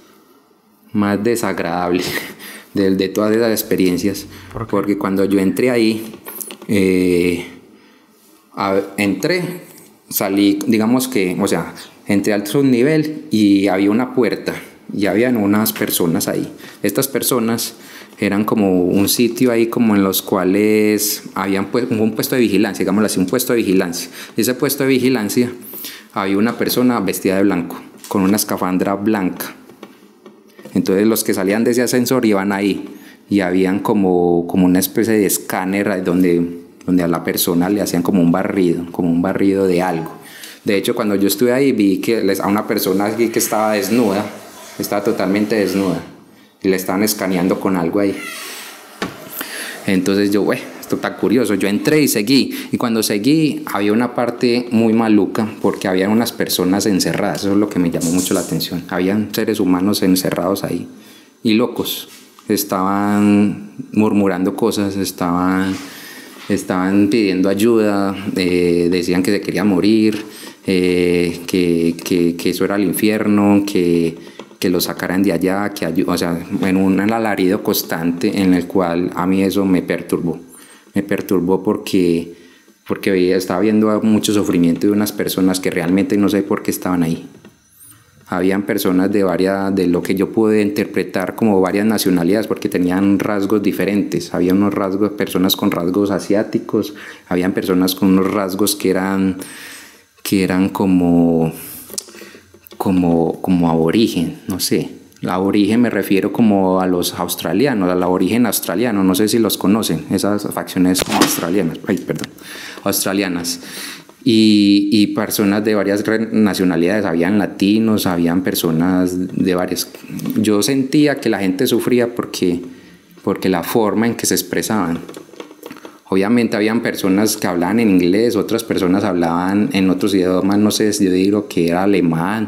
[SPEAKER 2] más desagradable de, de todas esas experiencias. porque cuando yo entré ahí, eh, entré salí, digamos que, o sea, entré al subnivel y había una puerta y habían unas personas ahí. Estas personas eran como un sitio ahí como en los cuales habían pues, un puesto de vigilancia, digámoslo así, un puesto de vigilancia. ese puesto de vigilancia había una persona vestida de blanco, con una escafandra blanca. Entonces los que salían de ese ascensor iban ahí y habían como, como una especie de escáner donde donde a la persona le hacían como un barrido, como un barrido de algo. De hecho, cuando yo estuve ahí vi que a una persona que estaba desnuda, estaba totalmente desnuda, y le estaban escaneando con algo ahí. Entonces yo, güey, esto está curioso. Yo entré y seguí. Y cuando seguí, había una parte muy maluca porque había unas personas encerradas. Eso es lo que me llamó mucho la atención. Habían seres humanos encerrados ahí y locos. Estaban murmurando cosas, estaban estaban pidiendo ayuda, eh, decían que se quería morir, eh, que, que, eso era el infierno, que, que lo sacaran de allá, que o sea, en un alarido constante en el cual a mí eso me perturbó. Me perturbó porque, porque estaba viendo mucho sufrimiento de unas personas que realmente no sé por qué estaban ahí habían personas de varias, de lo que yo pude interpretar como varias nacionalidades, porque tenían rasgos diferentes. Había unos rasgos, personas con rasgos asiáticos, habían personas con unos rasgos que eran, que eran como, como, como aborigen, no sé. La aborigen me refiero como a los australianos, a la aborigen australiano, no sé si los conocen, esas facciones australianas, ay, perdón, australianas y, personas de varias nacionalidades, habían latinos, habían personas de varias... Yo sentía que la gente sufría porque, porque la forma en que se expresaban. Obviamente habían personas que hablaban en inglés, otras personas hablaban en otros idiomas, no sé yo digo que era alemán,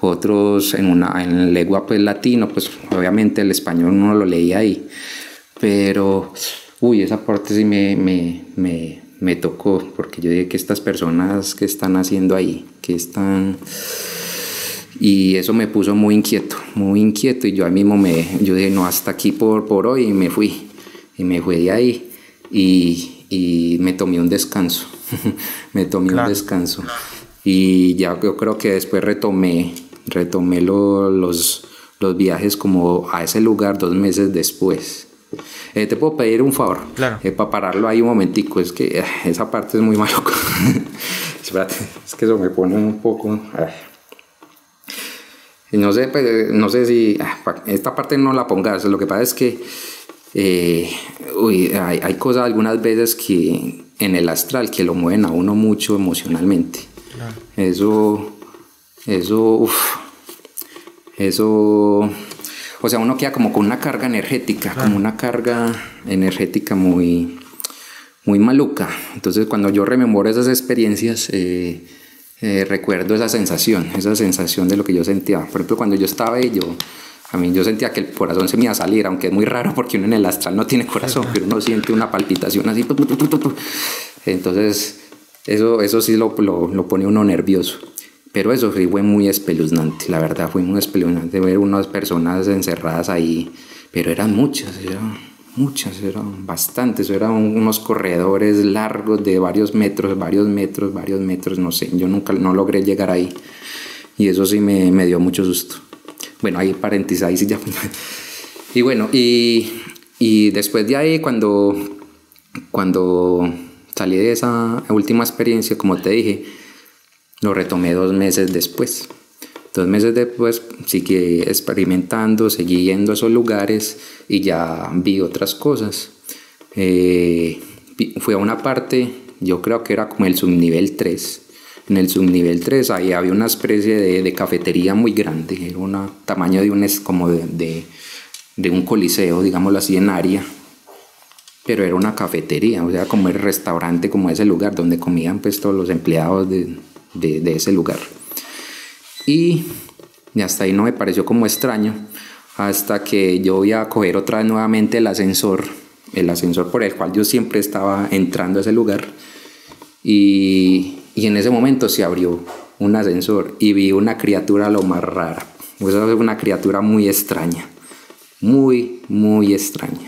[SPEAKER 2] otros en una en lengua pues latino, pues obviamente el español no lo leía ahí. Pero, uy, esa parte sí me, me, me me tocó, porque yo dije que estas personas que están haciendo ahí, que están... Y eso me puso muy inquieto, muy inquieto, y yo ahí mismo me, yo dije, no, hasta aquí por, por hoy, y me fui, y me fui de ahí. Y, y me tomé un descanso. me tomé un descanso. Y ya yo creo que después retomé, retomé los, los viajes como a ese lugar dos meses después. Eh, te puedo pedir un favor.
[SPEAKER 1] Claro.
[SPEAKER 2] Eh, para pararlo ahí un momentico. Es que eh, esa parte es muy maluca. Espérate, es que eso me pone un poco. No sé, pues, no sé si. Ah, esta parte no la pongas. Lo que pasa es que. Uy, hay, hay, cosas algunas veces que en el astral que lo mueven a uno mucho emocionalmente. Eso. Eso. Uf, eso o sea, uno queda como con una carga energética, como una carga energética muy, muy maluca. Entonces, cuando yo rememoro esas experiencias, eh, eh, recuerdo esa sensación, esa sensación de lo que yo sentía. Por ejemplo, cuando yo estaba ahí, yo, a mí yo sentía que el corazón se me iba a salir, aunque es muy raro porque uno en el astral no tiene corazón, pero uno siente una palpitación así. Entonces, eso, eso sí lo, lo, lo pone uno nervioso. Pero eso fue muy espeluznante, la verdad, fue muy espeluznante ver unas personas encerradas ahí, pero eran muchas, eran muchas, eran bastantes, eran unos corredores largos de varios metros, varios metros, varios metros, no sé, yo nunca no logré llegar ahí y eso sí me, me dio mucho susto. Bueno, ahí paréntesis, ahí sí ya. y bueno, y, y después de ahí, cuando, cuando salí de esa última experiencia, como te dije, lo retomé dos meses después. Dos meses después seguí experimentando, seguí yendo a esos lugares y ya vi otras cosas. Eh, fui a una parte, yo creo que era como el subnivel 3. En el subnivel 3 ahí había una especie de, cafetería muy grande, era un tamaño de un, como de, un coliseo, digámoslo así, en área. Pero era una cafetería, o sea, como el restaurante, como ese lugar donde comían pues todos los empleados de, de, ese lugar. Y, hasta ahí no me pareció como extraño, hasta que yo voy a coger otra vez nuevamente el ascensor, el ascensor por el cual yo siempre estaba entrando a ese lugar. Y, y en ese momento se abrió un ascensor y vi una criatura lo más rara. Pues una criatura muy extraña, muy, muy extraña.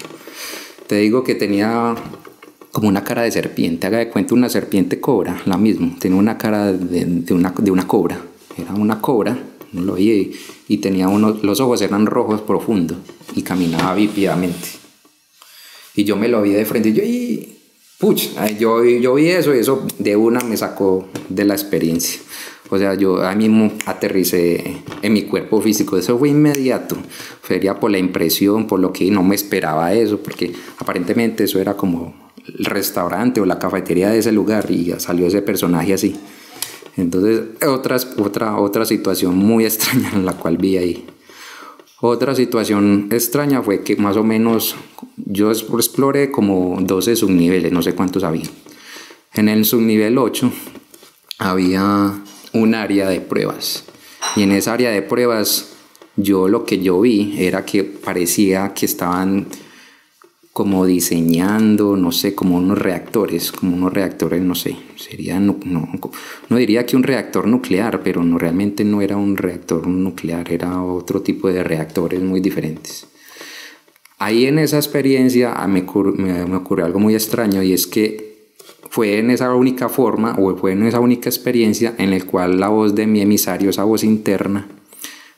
[SPEAKER 2] Te digo que tenía como una cara de serpiente. Haga de cuenta una serpiente cobra, la misma. Tenía una cara de, una, de una cobra. Era una cobra, no lo vi, y tenía unos, los ojos eran rojos profundos y caminaba bípidamente. Y yo me lo vi de frente y yo, y, puch, yo, yo vi eso y eso de una me sacó de la experiencia. O sea, yo ahí mismo aterricé en mi cuerpo físico. Eso fue inmediato. Sería por la impresión, por lo que no me esperaba eso, porque aparentemente eso era como el restaurante o la cafetería de ese lugar y salió ese personaje así. Entonces, otras, otra, otra situación muy extraña en la cual vi ahí. Otra situación extraña fue que más o menos yo exploré como 12 subniveles, no sé cuántos había. En el subnivel 8 había un área de pruebas. Y en esa área de pruebas yo lo que yo vi era que parecía que estaban como diseñando, no sé, como unos reactores, como unos reactores, no sé, sería, no, no, no, diría que un reactor nuclear, pero no, realmente no era un reactor nuclear, era otro tipo de reactores muy diferentes. Ahí en esa experiencia ah, me, me, me ocurrió algo muy extraño y es que fue en esa única forma o fue en esa única experiencia en la cual la voz de mi emisario, esa voz interna,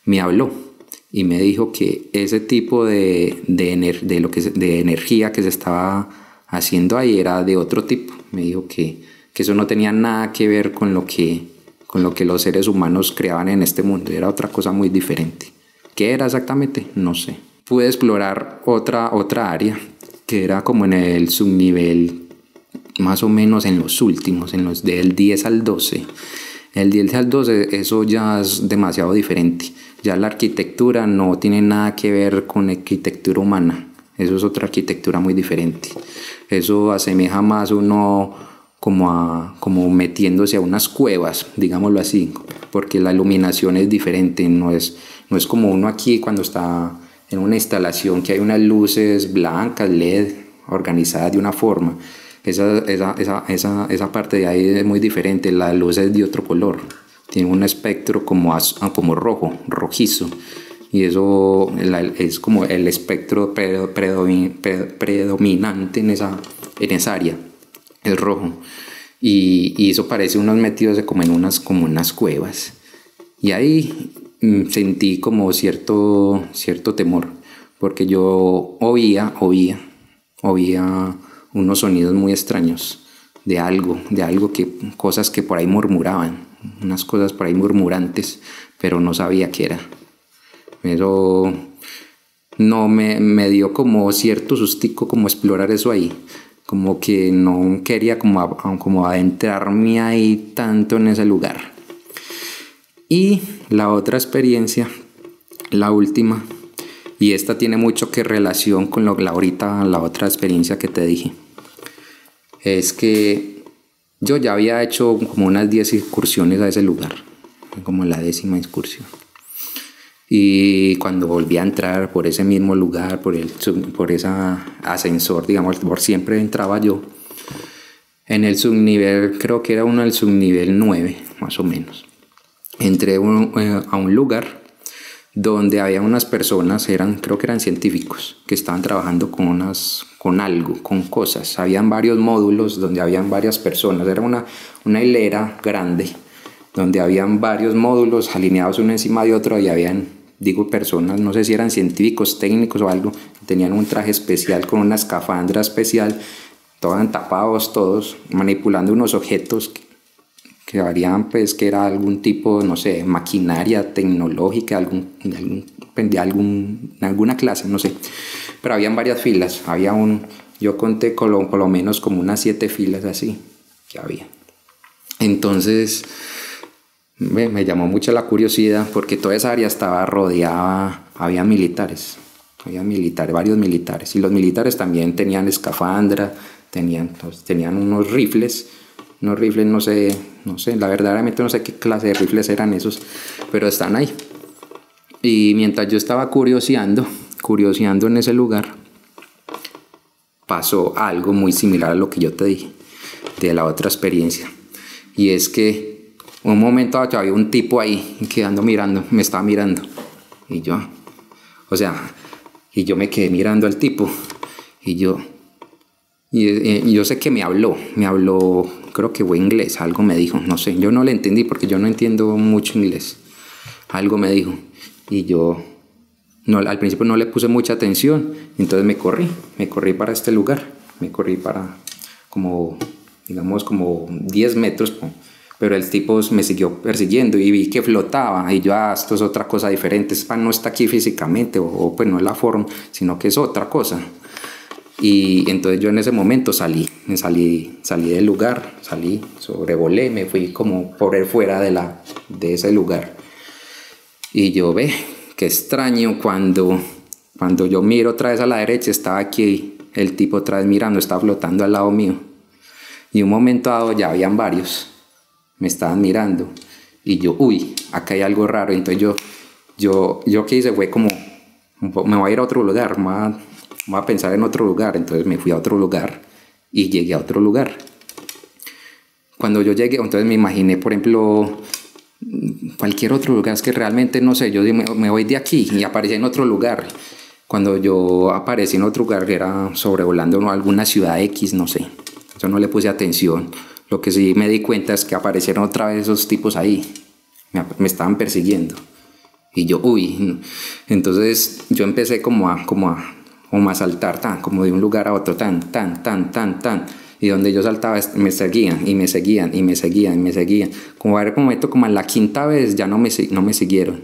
[SPEAKER 2] me habló y me dijo que ese tipo de, de, energía que se estaba haciendo ahí era de otro tipo. Me dijo que, que eso no tenía nada que ver con lo que, con lo que los seres humanos creaban en este mundo, era otra cosa muy diferente. ¿Qué era exactamente? No sé. Pude explorar otra, otra área que era como en el subnivel, más o menos en los últimos, en los del 10 al 12. El 10 al 12, eso ya es demasiado diferente ya la arquitectura no tiene nada que ver con arquitectura humana. Eso es otra arquitectura muy diferente. Eso asemeja más uno como, a, como metiéndose a unas cuevas, digámoslo así, porque la iluminación es diferente, no es, no es como uno aquí cuando está en una instalación que hay unas luces blancas, LED, organizadas de una forma. Esa, esa, esa, esa, esa parte de ahí es muy diferente, la luz es de otro color tiene un espectro como, ah, como rojo, rojizo. Y eso es como el espectro predominante en esa, en esa área. el rojo. Y, eso parece unos metidos como en unas, como unas cuevas. Y ahí mm, sentí como cierto, cierto temor, porque yo oía, oía, oía unos sonidos muy extraños de algo, de algo que, cosas que por ahí murmuraban, unas cosas por ahí murmurantes, pero no sabía qué era. Pero no me, me dio como cierto sustico como explorar eso ahí como que no quería como, como adentrarme ahí tanto en ese lugar. Y la otra experiencia, la última, y esta tiene mucho que relación con lo, la ahorita, la otra experiencia que te dije, es que yo ya había hecho como unas 10 excursiones a ese lugar, como la décima excursión. Y cuando volví a entrar por ese mismo lugar, por, el, por ese ascensor, digamos, por siempre entraba yo. En el subnivel, creo que era uno del subnivel 9, más o menos. Entré eh, a un lugar donde había unas personas, eran, creo que eran científicos, que estaban trabajando con, unas, con algo, con cosas. Habían varios módulos donde habían varias personas. Era una, una hilera grande donde habían varios módulos alineados uno encima de otro y habían, digo, personas, no sé si eran científicos, técnicos o algo, tenían un traje especial con una escafandra especial, estaban tapados todos, manipulando unos objetos que, que varían, pues, que era algún tipo, no sé, maquinaria tecnológica, algún, algún, de algún, alguna clase, no sé. Pero habían varias filas, había un, yo conté por lo, por lo menos como unas siete filas así que había. Entonces, me, llamó mucho la curiosidad porque toda esa área estaba rodeada, había militares, había militares, varios militares, y los militares también tenían escafandra, tenían, pues, tenían unos rifles, unos rifles, no sé, no sé, la verdaderamente no sé qué clase de rifles eran esos, pero están ahí. Y mientras yo estaba curioseando, curioseando en ese lugar, pasó algo muy similar a lo que yo te dije de la otra experiencia. Y es que un momento había un tipo ahí quedando mirando, me estaba mirando. Y yo, o sea, y yo me quedé mirando al tipo. Y yo, y, yo sé que me habló, me habló, creo que fue inglés, algo me dijo, no sé, yo no le entendí porque yo no entiendo mucho inglés. Algo me dijo. Y yo, no, al principio no le puse mucha atención, entonces me corrí, me corrí para este lugar, me corrí para como, digamos, como 10 metros pero el tipo me siguió persiguiendo y vi que flotaba y yo, ah, esto es otra cosa diferente, pan no está aquí físicamente o, pues no es la forma, sino que es otra cosa. Y entonces yo en ese momento salí, me salí, salí del lugar, salí, sobrevolé, me fui como por fuera de, la, de ese lugar. Y yo ve, qué extraño cuando, cuando yo miro otra vez a la derecha, estaba aquí el tipo otra vez mirando, estaba flotando al lado mío. Y un momento dado ya habían varios me estaban mirando y yo, uy, acá hay algo raro. Entonces yo, yo, yo que hice fue como, me voy a ir a otro lugar, me voy a, pensar en otro lugar. Entonces me fui a otro lugar y llegué a otro lugar. Cuando yo llegué, entonces me imaginé, por ejemplo, cualquier otro lugar, es que realmente no sé, yo me, voy de aquí y aparecí en otro lugar. Cuando yo aparecí en otro lugar, era sobrevolando alguna ciudad X, no sé. Yo no le puse atención lo que sí me di cuenta es que aparecieron otra vez esos tipos ahí. Me, estaban persiguiendo. Y yo, uy. Entonces yo empecé como a, como a, a saltar, tan, como de un lugar a otro, tan, tan, tan, tan, tan. Y donde yo saltaba me seguían y me seguían y me seguían y me seguían. Como a momento, como en la quinta vez ya no me, no me siguieron.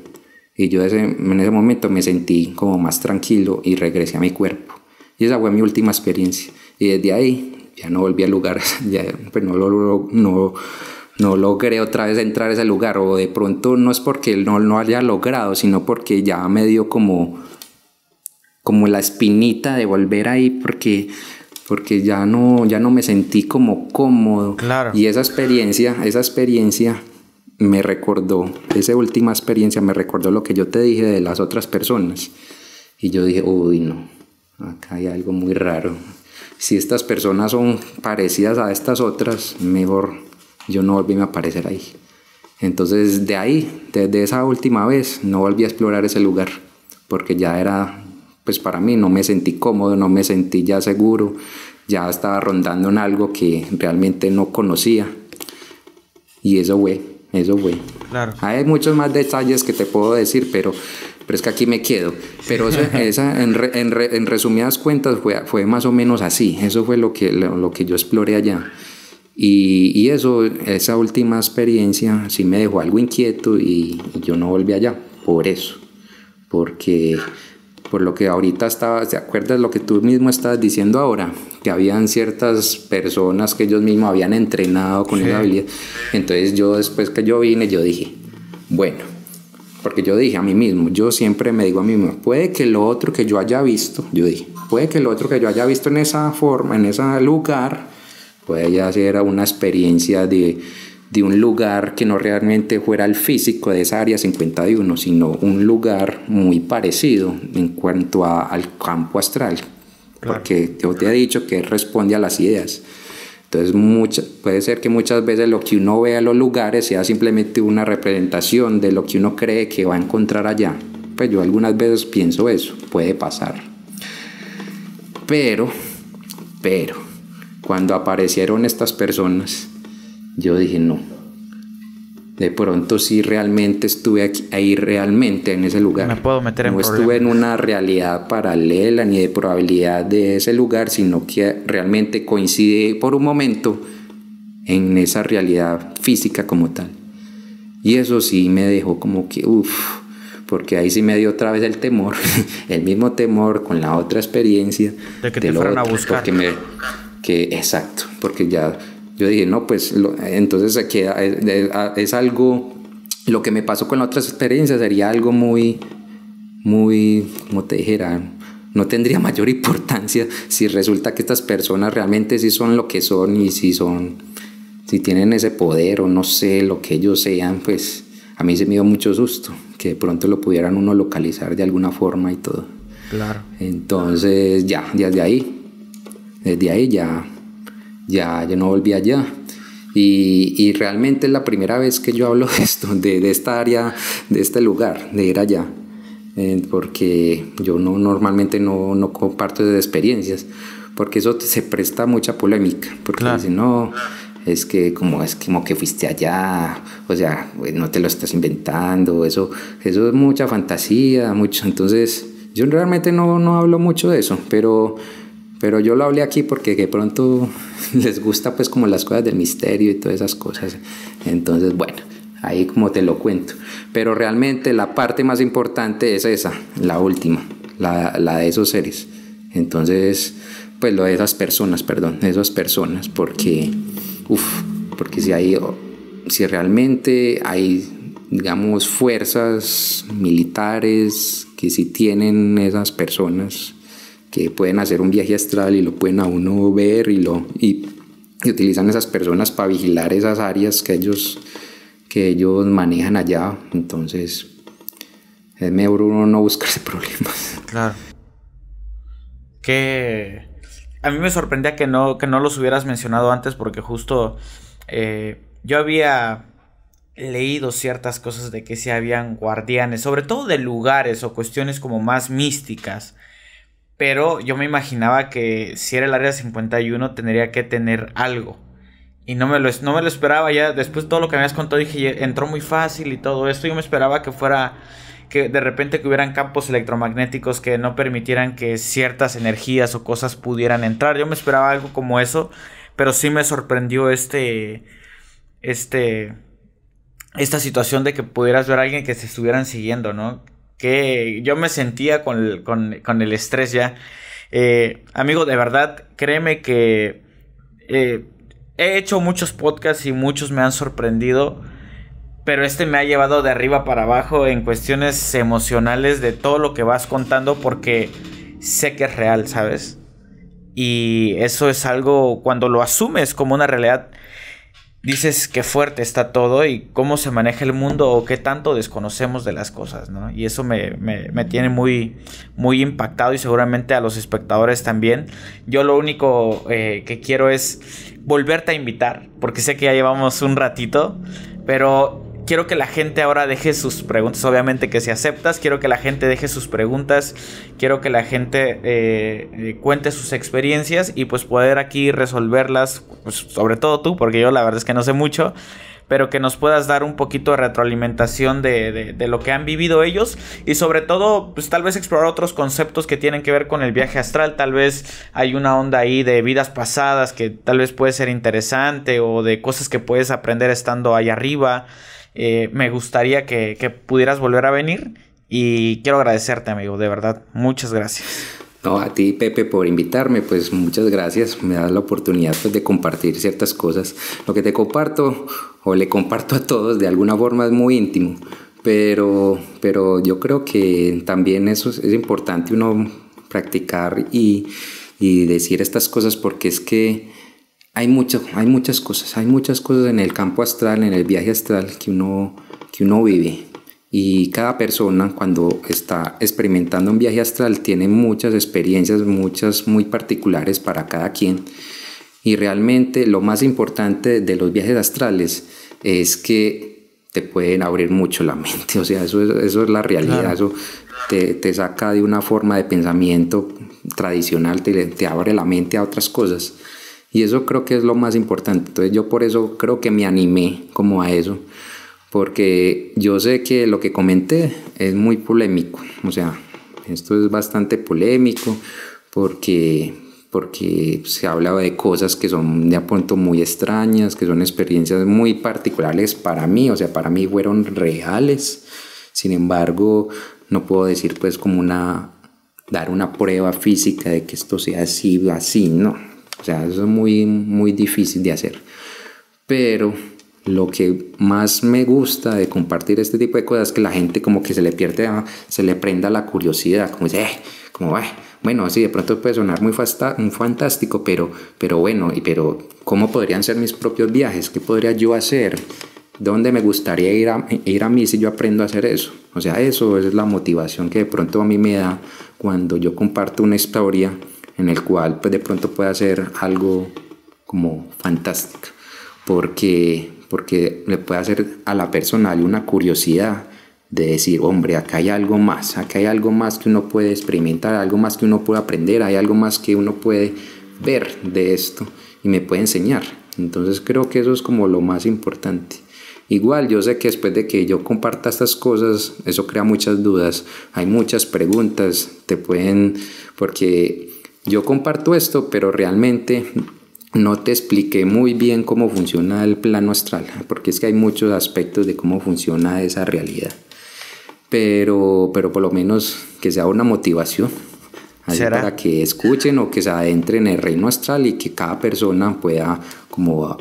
[SPEAKER 2] Y yo ese, en ese momento me sentí como más tranquilo y regresé a mi cuerpo. Y esa fue mi última experiencia. Y desde ahí ya no volví al lugar, ya pues no, lo, no, no logré otra vez entrar a ese lugar, o de pronto no es porque no lo haya logrado, sino porque ya me dio como, como la espinita de volver ahí, porque, porque ya, no, ya no me sentí como cómodo.
[SPEAKER 1] Claro.
[SPEAKER 2] Y esa experiencia, esa experiencia me recordó, esa última experiencia me recordó lo que yo te dije de las otras personas. Y yo dije, uy, no, acá hay algo muy raro si estas personas son parecidas a estas otras, mejor yo no volví a aparecer ahí. Entonces de ahí, desde esa última vez, no volví a explorar ese lugar, porque ya era, pues para mí no me sentí cómodo, no me sentí ya seguro, ya estaba rondando en algo que realmente no conocía. Y eso fue, eso fue.
[SPEAKER 1] Claro.
[SPEAKER 2] Hay muchos más detalles que te puedo decir, pero, pero es que aquí me quedo. Pero eso, esa, en, re- en re- en resumidas cuentas fue, fue más o menos así. Eso fue lo que, lo, lo que yo exploré allá. Y, y eso, esa última experiencia sí me dejó algo inquieto y, y yo no volví allá por eso. Porque por lo que ahorita estaba, ¿te acuerdas lo que tú mismo estabas diciendo ahora? Que habían ciertas personas que ellos mismos habían entrenado con esa habilidad. Entonces yo después que yo vine, yo dije, bueno, porque yo dije a mí mismo, yo siempre me digo a mí mismo, puede que lo otro que yo haya visto, yo dije, puede que lo otro que yo haya visto en esa forma, en ese lugar, puede ya ser una experiencia de, de un lugar que no realmente fuera el físico de esa área 51, sino un lugar muy parecido en cuanto a- al campo astral. Porque yo te he dicho que responde a las ideas. Entonces mucha- puede ser que muchas veces lo que uno ve a los lugares sea simplemente una representación de lo que uno cree que va a encontrar allá. Pues yo algunas veces pienso eso, puede pasar. Pero, pero, cuando aparecieron estas personas, yo dije, no. De pronto sí realmente estuve aquí- ahí realmente en ese lugar.
[SPEAKER 1] Me puedo meter en
[SPEAKER 2] No estuve en una realidad paralela ni de probabilidad de ese lugar, sino que realmente coincide por un momento en esa realidad física como tal. Y eso sí me dejó como que, uff, porque ahí sí me dio otra vez el temor, el mismo temor con la otra experiencia.
[SPEAKER 1] De que te
[SPEAKER 2] lo
[SPEAKER 1] fueran a buscar.
[SPEAKER 2] Porque me, que, exacto, porque ya yo dije, no, pues lo- entonces es, es- es algo, lo que me pasó con la otra experiencia sería algo muy, muy, como te dijera, no tendría mayor importancia si resulta que estas personas realmente sí son lo que son y si son, si tienen ese poder o no sé, lo que ellos sean, pues a mí se me dio mucho susto que de pronto lo pudieran uno localizar de alguna forma y todo.
[SPEAKER 1] Claro.
[SPEAKER 2] Entonces ya, desde ahí, desde ahí ya, ya, yo no volví allá. Y, y realmente es la primera vez que yo hablo de esto, de, de esta área, de este lugar, de ir allá. Eh, porque yo no normalmente no, no comparto esas experiencias, porque eso se presta mucha polémica, porque
[SPEAKER 1] Claro.
[SPEAKER 2] dicen, no, es que como es como que fuiste allá, o sea, no te lo estás inventando, eso, eso es mucha fantasía, mucho, entonces yo realmente no, no hablo mucho de eso, pero, pero yo lo hablé aquí porque de pronto les gusta pues como las cosas del misterio y todas esas cosas, entonces bueno, ahí como te lo cuento, pero realmente la parte más importante es esa, la última, la, la de esos seres, entonces pues lo de esas personas, perdón, de esas personas, porque, uff, porque si hay, si realmente hay, digamos, fuerzas militares que si tienen esas personas que pueden hacer un viaje astral y lo pueden a uno ver y lo y, y utilizan esas personas para vigilar esas áreas que ellos que ellos manejan allá, entonces es mejor uno no buscarse problemas.
[SPEAKER 1] Claro. Que a mí me sorprendía que no, que no los hubieras mencionado antes porque justo eh, yo había leído ciertas cosas de que sí habían guardianes, sobre todo de lugares o cuestiones como más místicas. Pero yo me imaginaba que si era el área 51 tendría que tener algo. Y no me lo, no me lo esperaba ya. Después de todo lo que me habías contado dije, entró muy fácil y todo esto. Yo me esperaba que fuera que de repente que hubieran campos electromagnéticos que no permitieran que ciertas energías o cosas pudieran entrar. Yo me esperaba algo como eso, pero sí me sorprendió este este esta situación de que pudieras ver a alguien que se estuvieran siguiendo, ¿no? Que yo me sentía con el, con, con el estrés ya. Eh, amigo, de verdad, créeme que eh, he hecho muchos podcasts y muchos me han sorprendido pero este me ha llevado de arriba para abajo en cuestiones emocionales de todo lo que vas contando porque sé que es real, ¿sabes? Y eso es algo, cuando lo asumes como una realidad, dices qué fuerte está todo y cómo se maneja el mundo o qué tanto desconocemos de las cosas, ¿no? Y eso me, me, me tiene muy, muy impactado y seguramente a los espectadores también. Yo lo único eh, que quiero es volverte a invitar, porque sé que ya llevamos un ratito, pero quiero que la gente ahora deje sus preguntas. Obviamente que si aceptas, quiero que la gente deje sus preguntas. Quiero que la gente eh, eh, cuente sus experiencias y pues poder aquí resolverlas. Pues, sobre todo tú, porque yo la verdad es que no sé mucho pero que nos puedas dar un poquito de retroalimentación de, de, lo que han vivido ellos y sobre todo, pues tal vez explorar otros conceptos que tienen que ver con el viaje astral, tal vez hay una onda ahí de vidas pasadas que tal vez puede ser interesante o de cosas que puedes aprender estando ahí arriba. Eh, me gustaría que, que pudieras volver a venir y quiero agradecerte amigo, de verdad, muchas gracias.
[SPEAKER 2] No, a ti Pepe por invitarme, pues muchas gracias, me das la oportunidad pues, de compartir ciertas cosas. Lo que te comparto o le comparto a todos de alguna forma es muy íntimo, pero, pero yo creo que también eso es, importante uno practicar y, y, decir estas cosas porque es que hay, mucho, hay muchas cosas, hay muchas cosas en el campo astral, en el viaje astral que uno, que uno vive. Y cada persona cuando está experimentando un viaje astral tiene muchas experiencias, muchas muy particulares para cada quien. Y realmente lo más importante de los viajes astrales es que te pueden abrir mucho la mente, o sea, eso es, eso es la realidad, eso te, te, saca de una forma de pensamiento tradicional, te, te abre la mente a otras cosas. Y eso creo que es lo más importante. Entonces yo por eso creo que me animé como a eso, porque yo sé que lo que comenté es muy polémico, o sea, esto es bastante polémico porque porque se hablaba de cosas que son de pronto muy extrañas, que son experiencias muy particulares para mí, o sea, para mí fueron reales. Sin embargo, no puedo decir pues como una dar una prueba física de que esto sea así, así, no. O sea, eso es muy muy difícil de hacer. Pero lo que más me gusta de compartir este tipo de cosas es que la gente como que se le pierde, se le prenda la curiosidad, como dice, eh, como, eh, bueno, así de pronto puede sonar muy, fantástico, pero, pero bueno, y pero ¿cómo podrían ser mis propios viajes? ¿Qué podría yo hacer? ¿Dónde me gustaría ir a, ir a mí si yo aprendo a hacer eso? O sea, eso es la motivación que de pronto a mí me da cuando yo comparto una historia en el cual pues de pronto puede hacer algo como fantástico, porque, porque le puede hacer a la persona una curiosidad de decir, hombre, acá hay algo más, acá hay algo más que uno puede experimentar, algo más que uno puede aprender, hay algo más que uno puede ver de esto y me puede enseñar. Entonces creo que eso es como lo más importante. Igual yo sé que después de que yo comparta estas cosas, eso crea muchas dudas, hay muchas preguntas, te pueden, porque yo comparto esto, pero realmente no te expliqué muy bien cómo funciona el plano astral, porque es que hay muchos aspectos de cómo funciona esa realidad. Pero, pero por lo menos que sea una motivación para que escuchen o que se adentren en el reino astral y que cada persona pueda como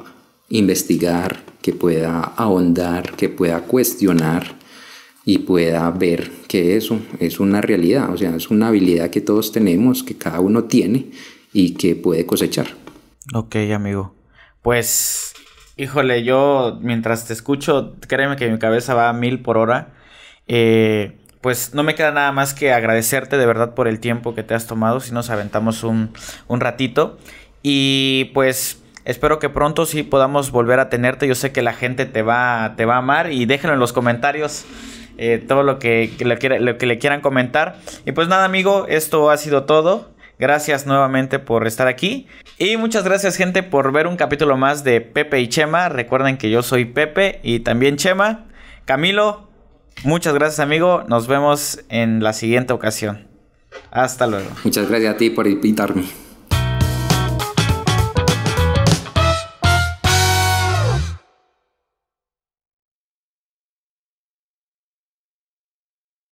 [SPEAKER 2] investigar, que pueda ahondar, que pueda cuestionar y pueda ver que eso es una realidad, o sea, es una habilidad que todos tenemos, que cada uno tiene y que puede cosechar.
[SPEAKER 1] Ok, amigo. Pues, híjole, yo mientras te escucho, créeme que mi cabeza va a mil por hora eh, pues no me queda nada más que agradecerte de verdad por el tiempo que te has tomado, si nos aventamos un, ratito. Y pues espero que pronto sí podamos volver a tenerte. Yo sé que la gente te va, te va a amar y déjenlo en los comentarios. Eh, todo lo que, le lo que le quieran comentar. Y pues nada, amigo, esto ha sido todo. Gracias nuevamente por estar aquí. Y muchas gracias, gente, por ver un capítulo más de Pepe y Chema. Recuerden que yo soy Pepe y también Chema. Camilo, Muchas gracias, amigo. Nos vemos en la siguiente ocasión. Hasta luego.
[SPEAKER 2] Muchas gracias a ti por invitarme.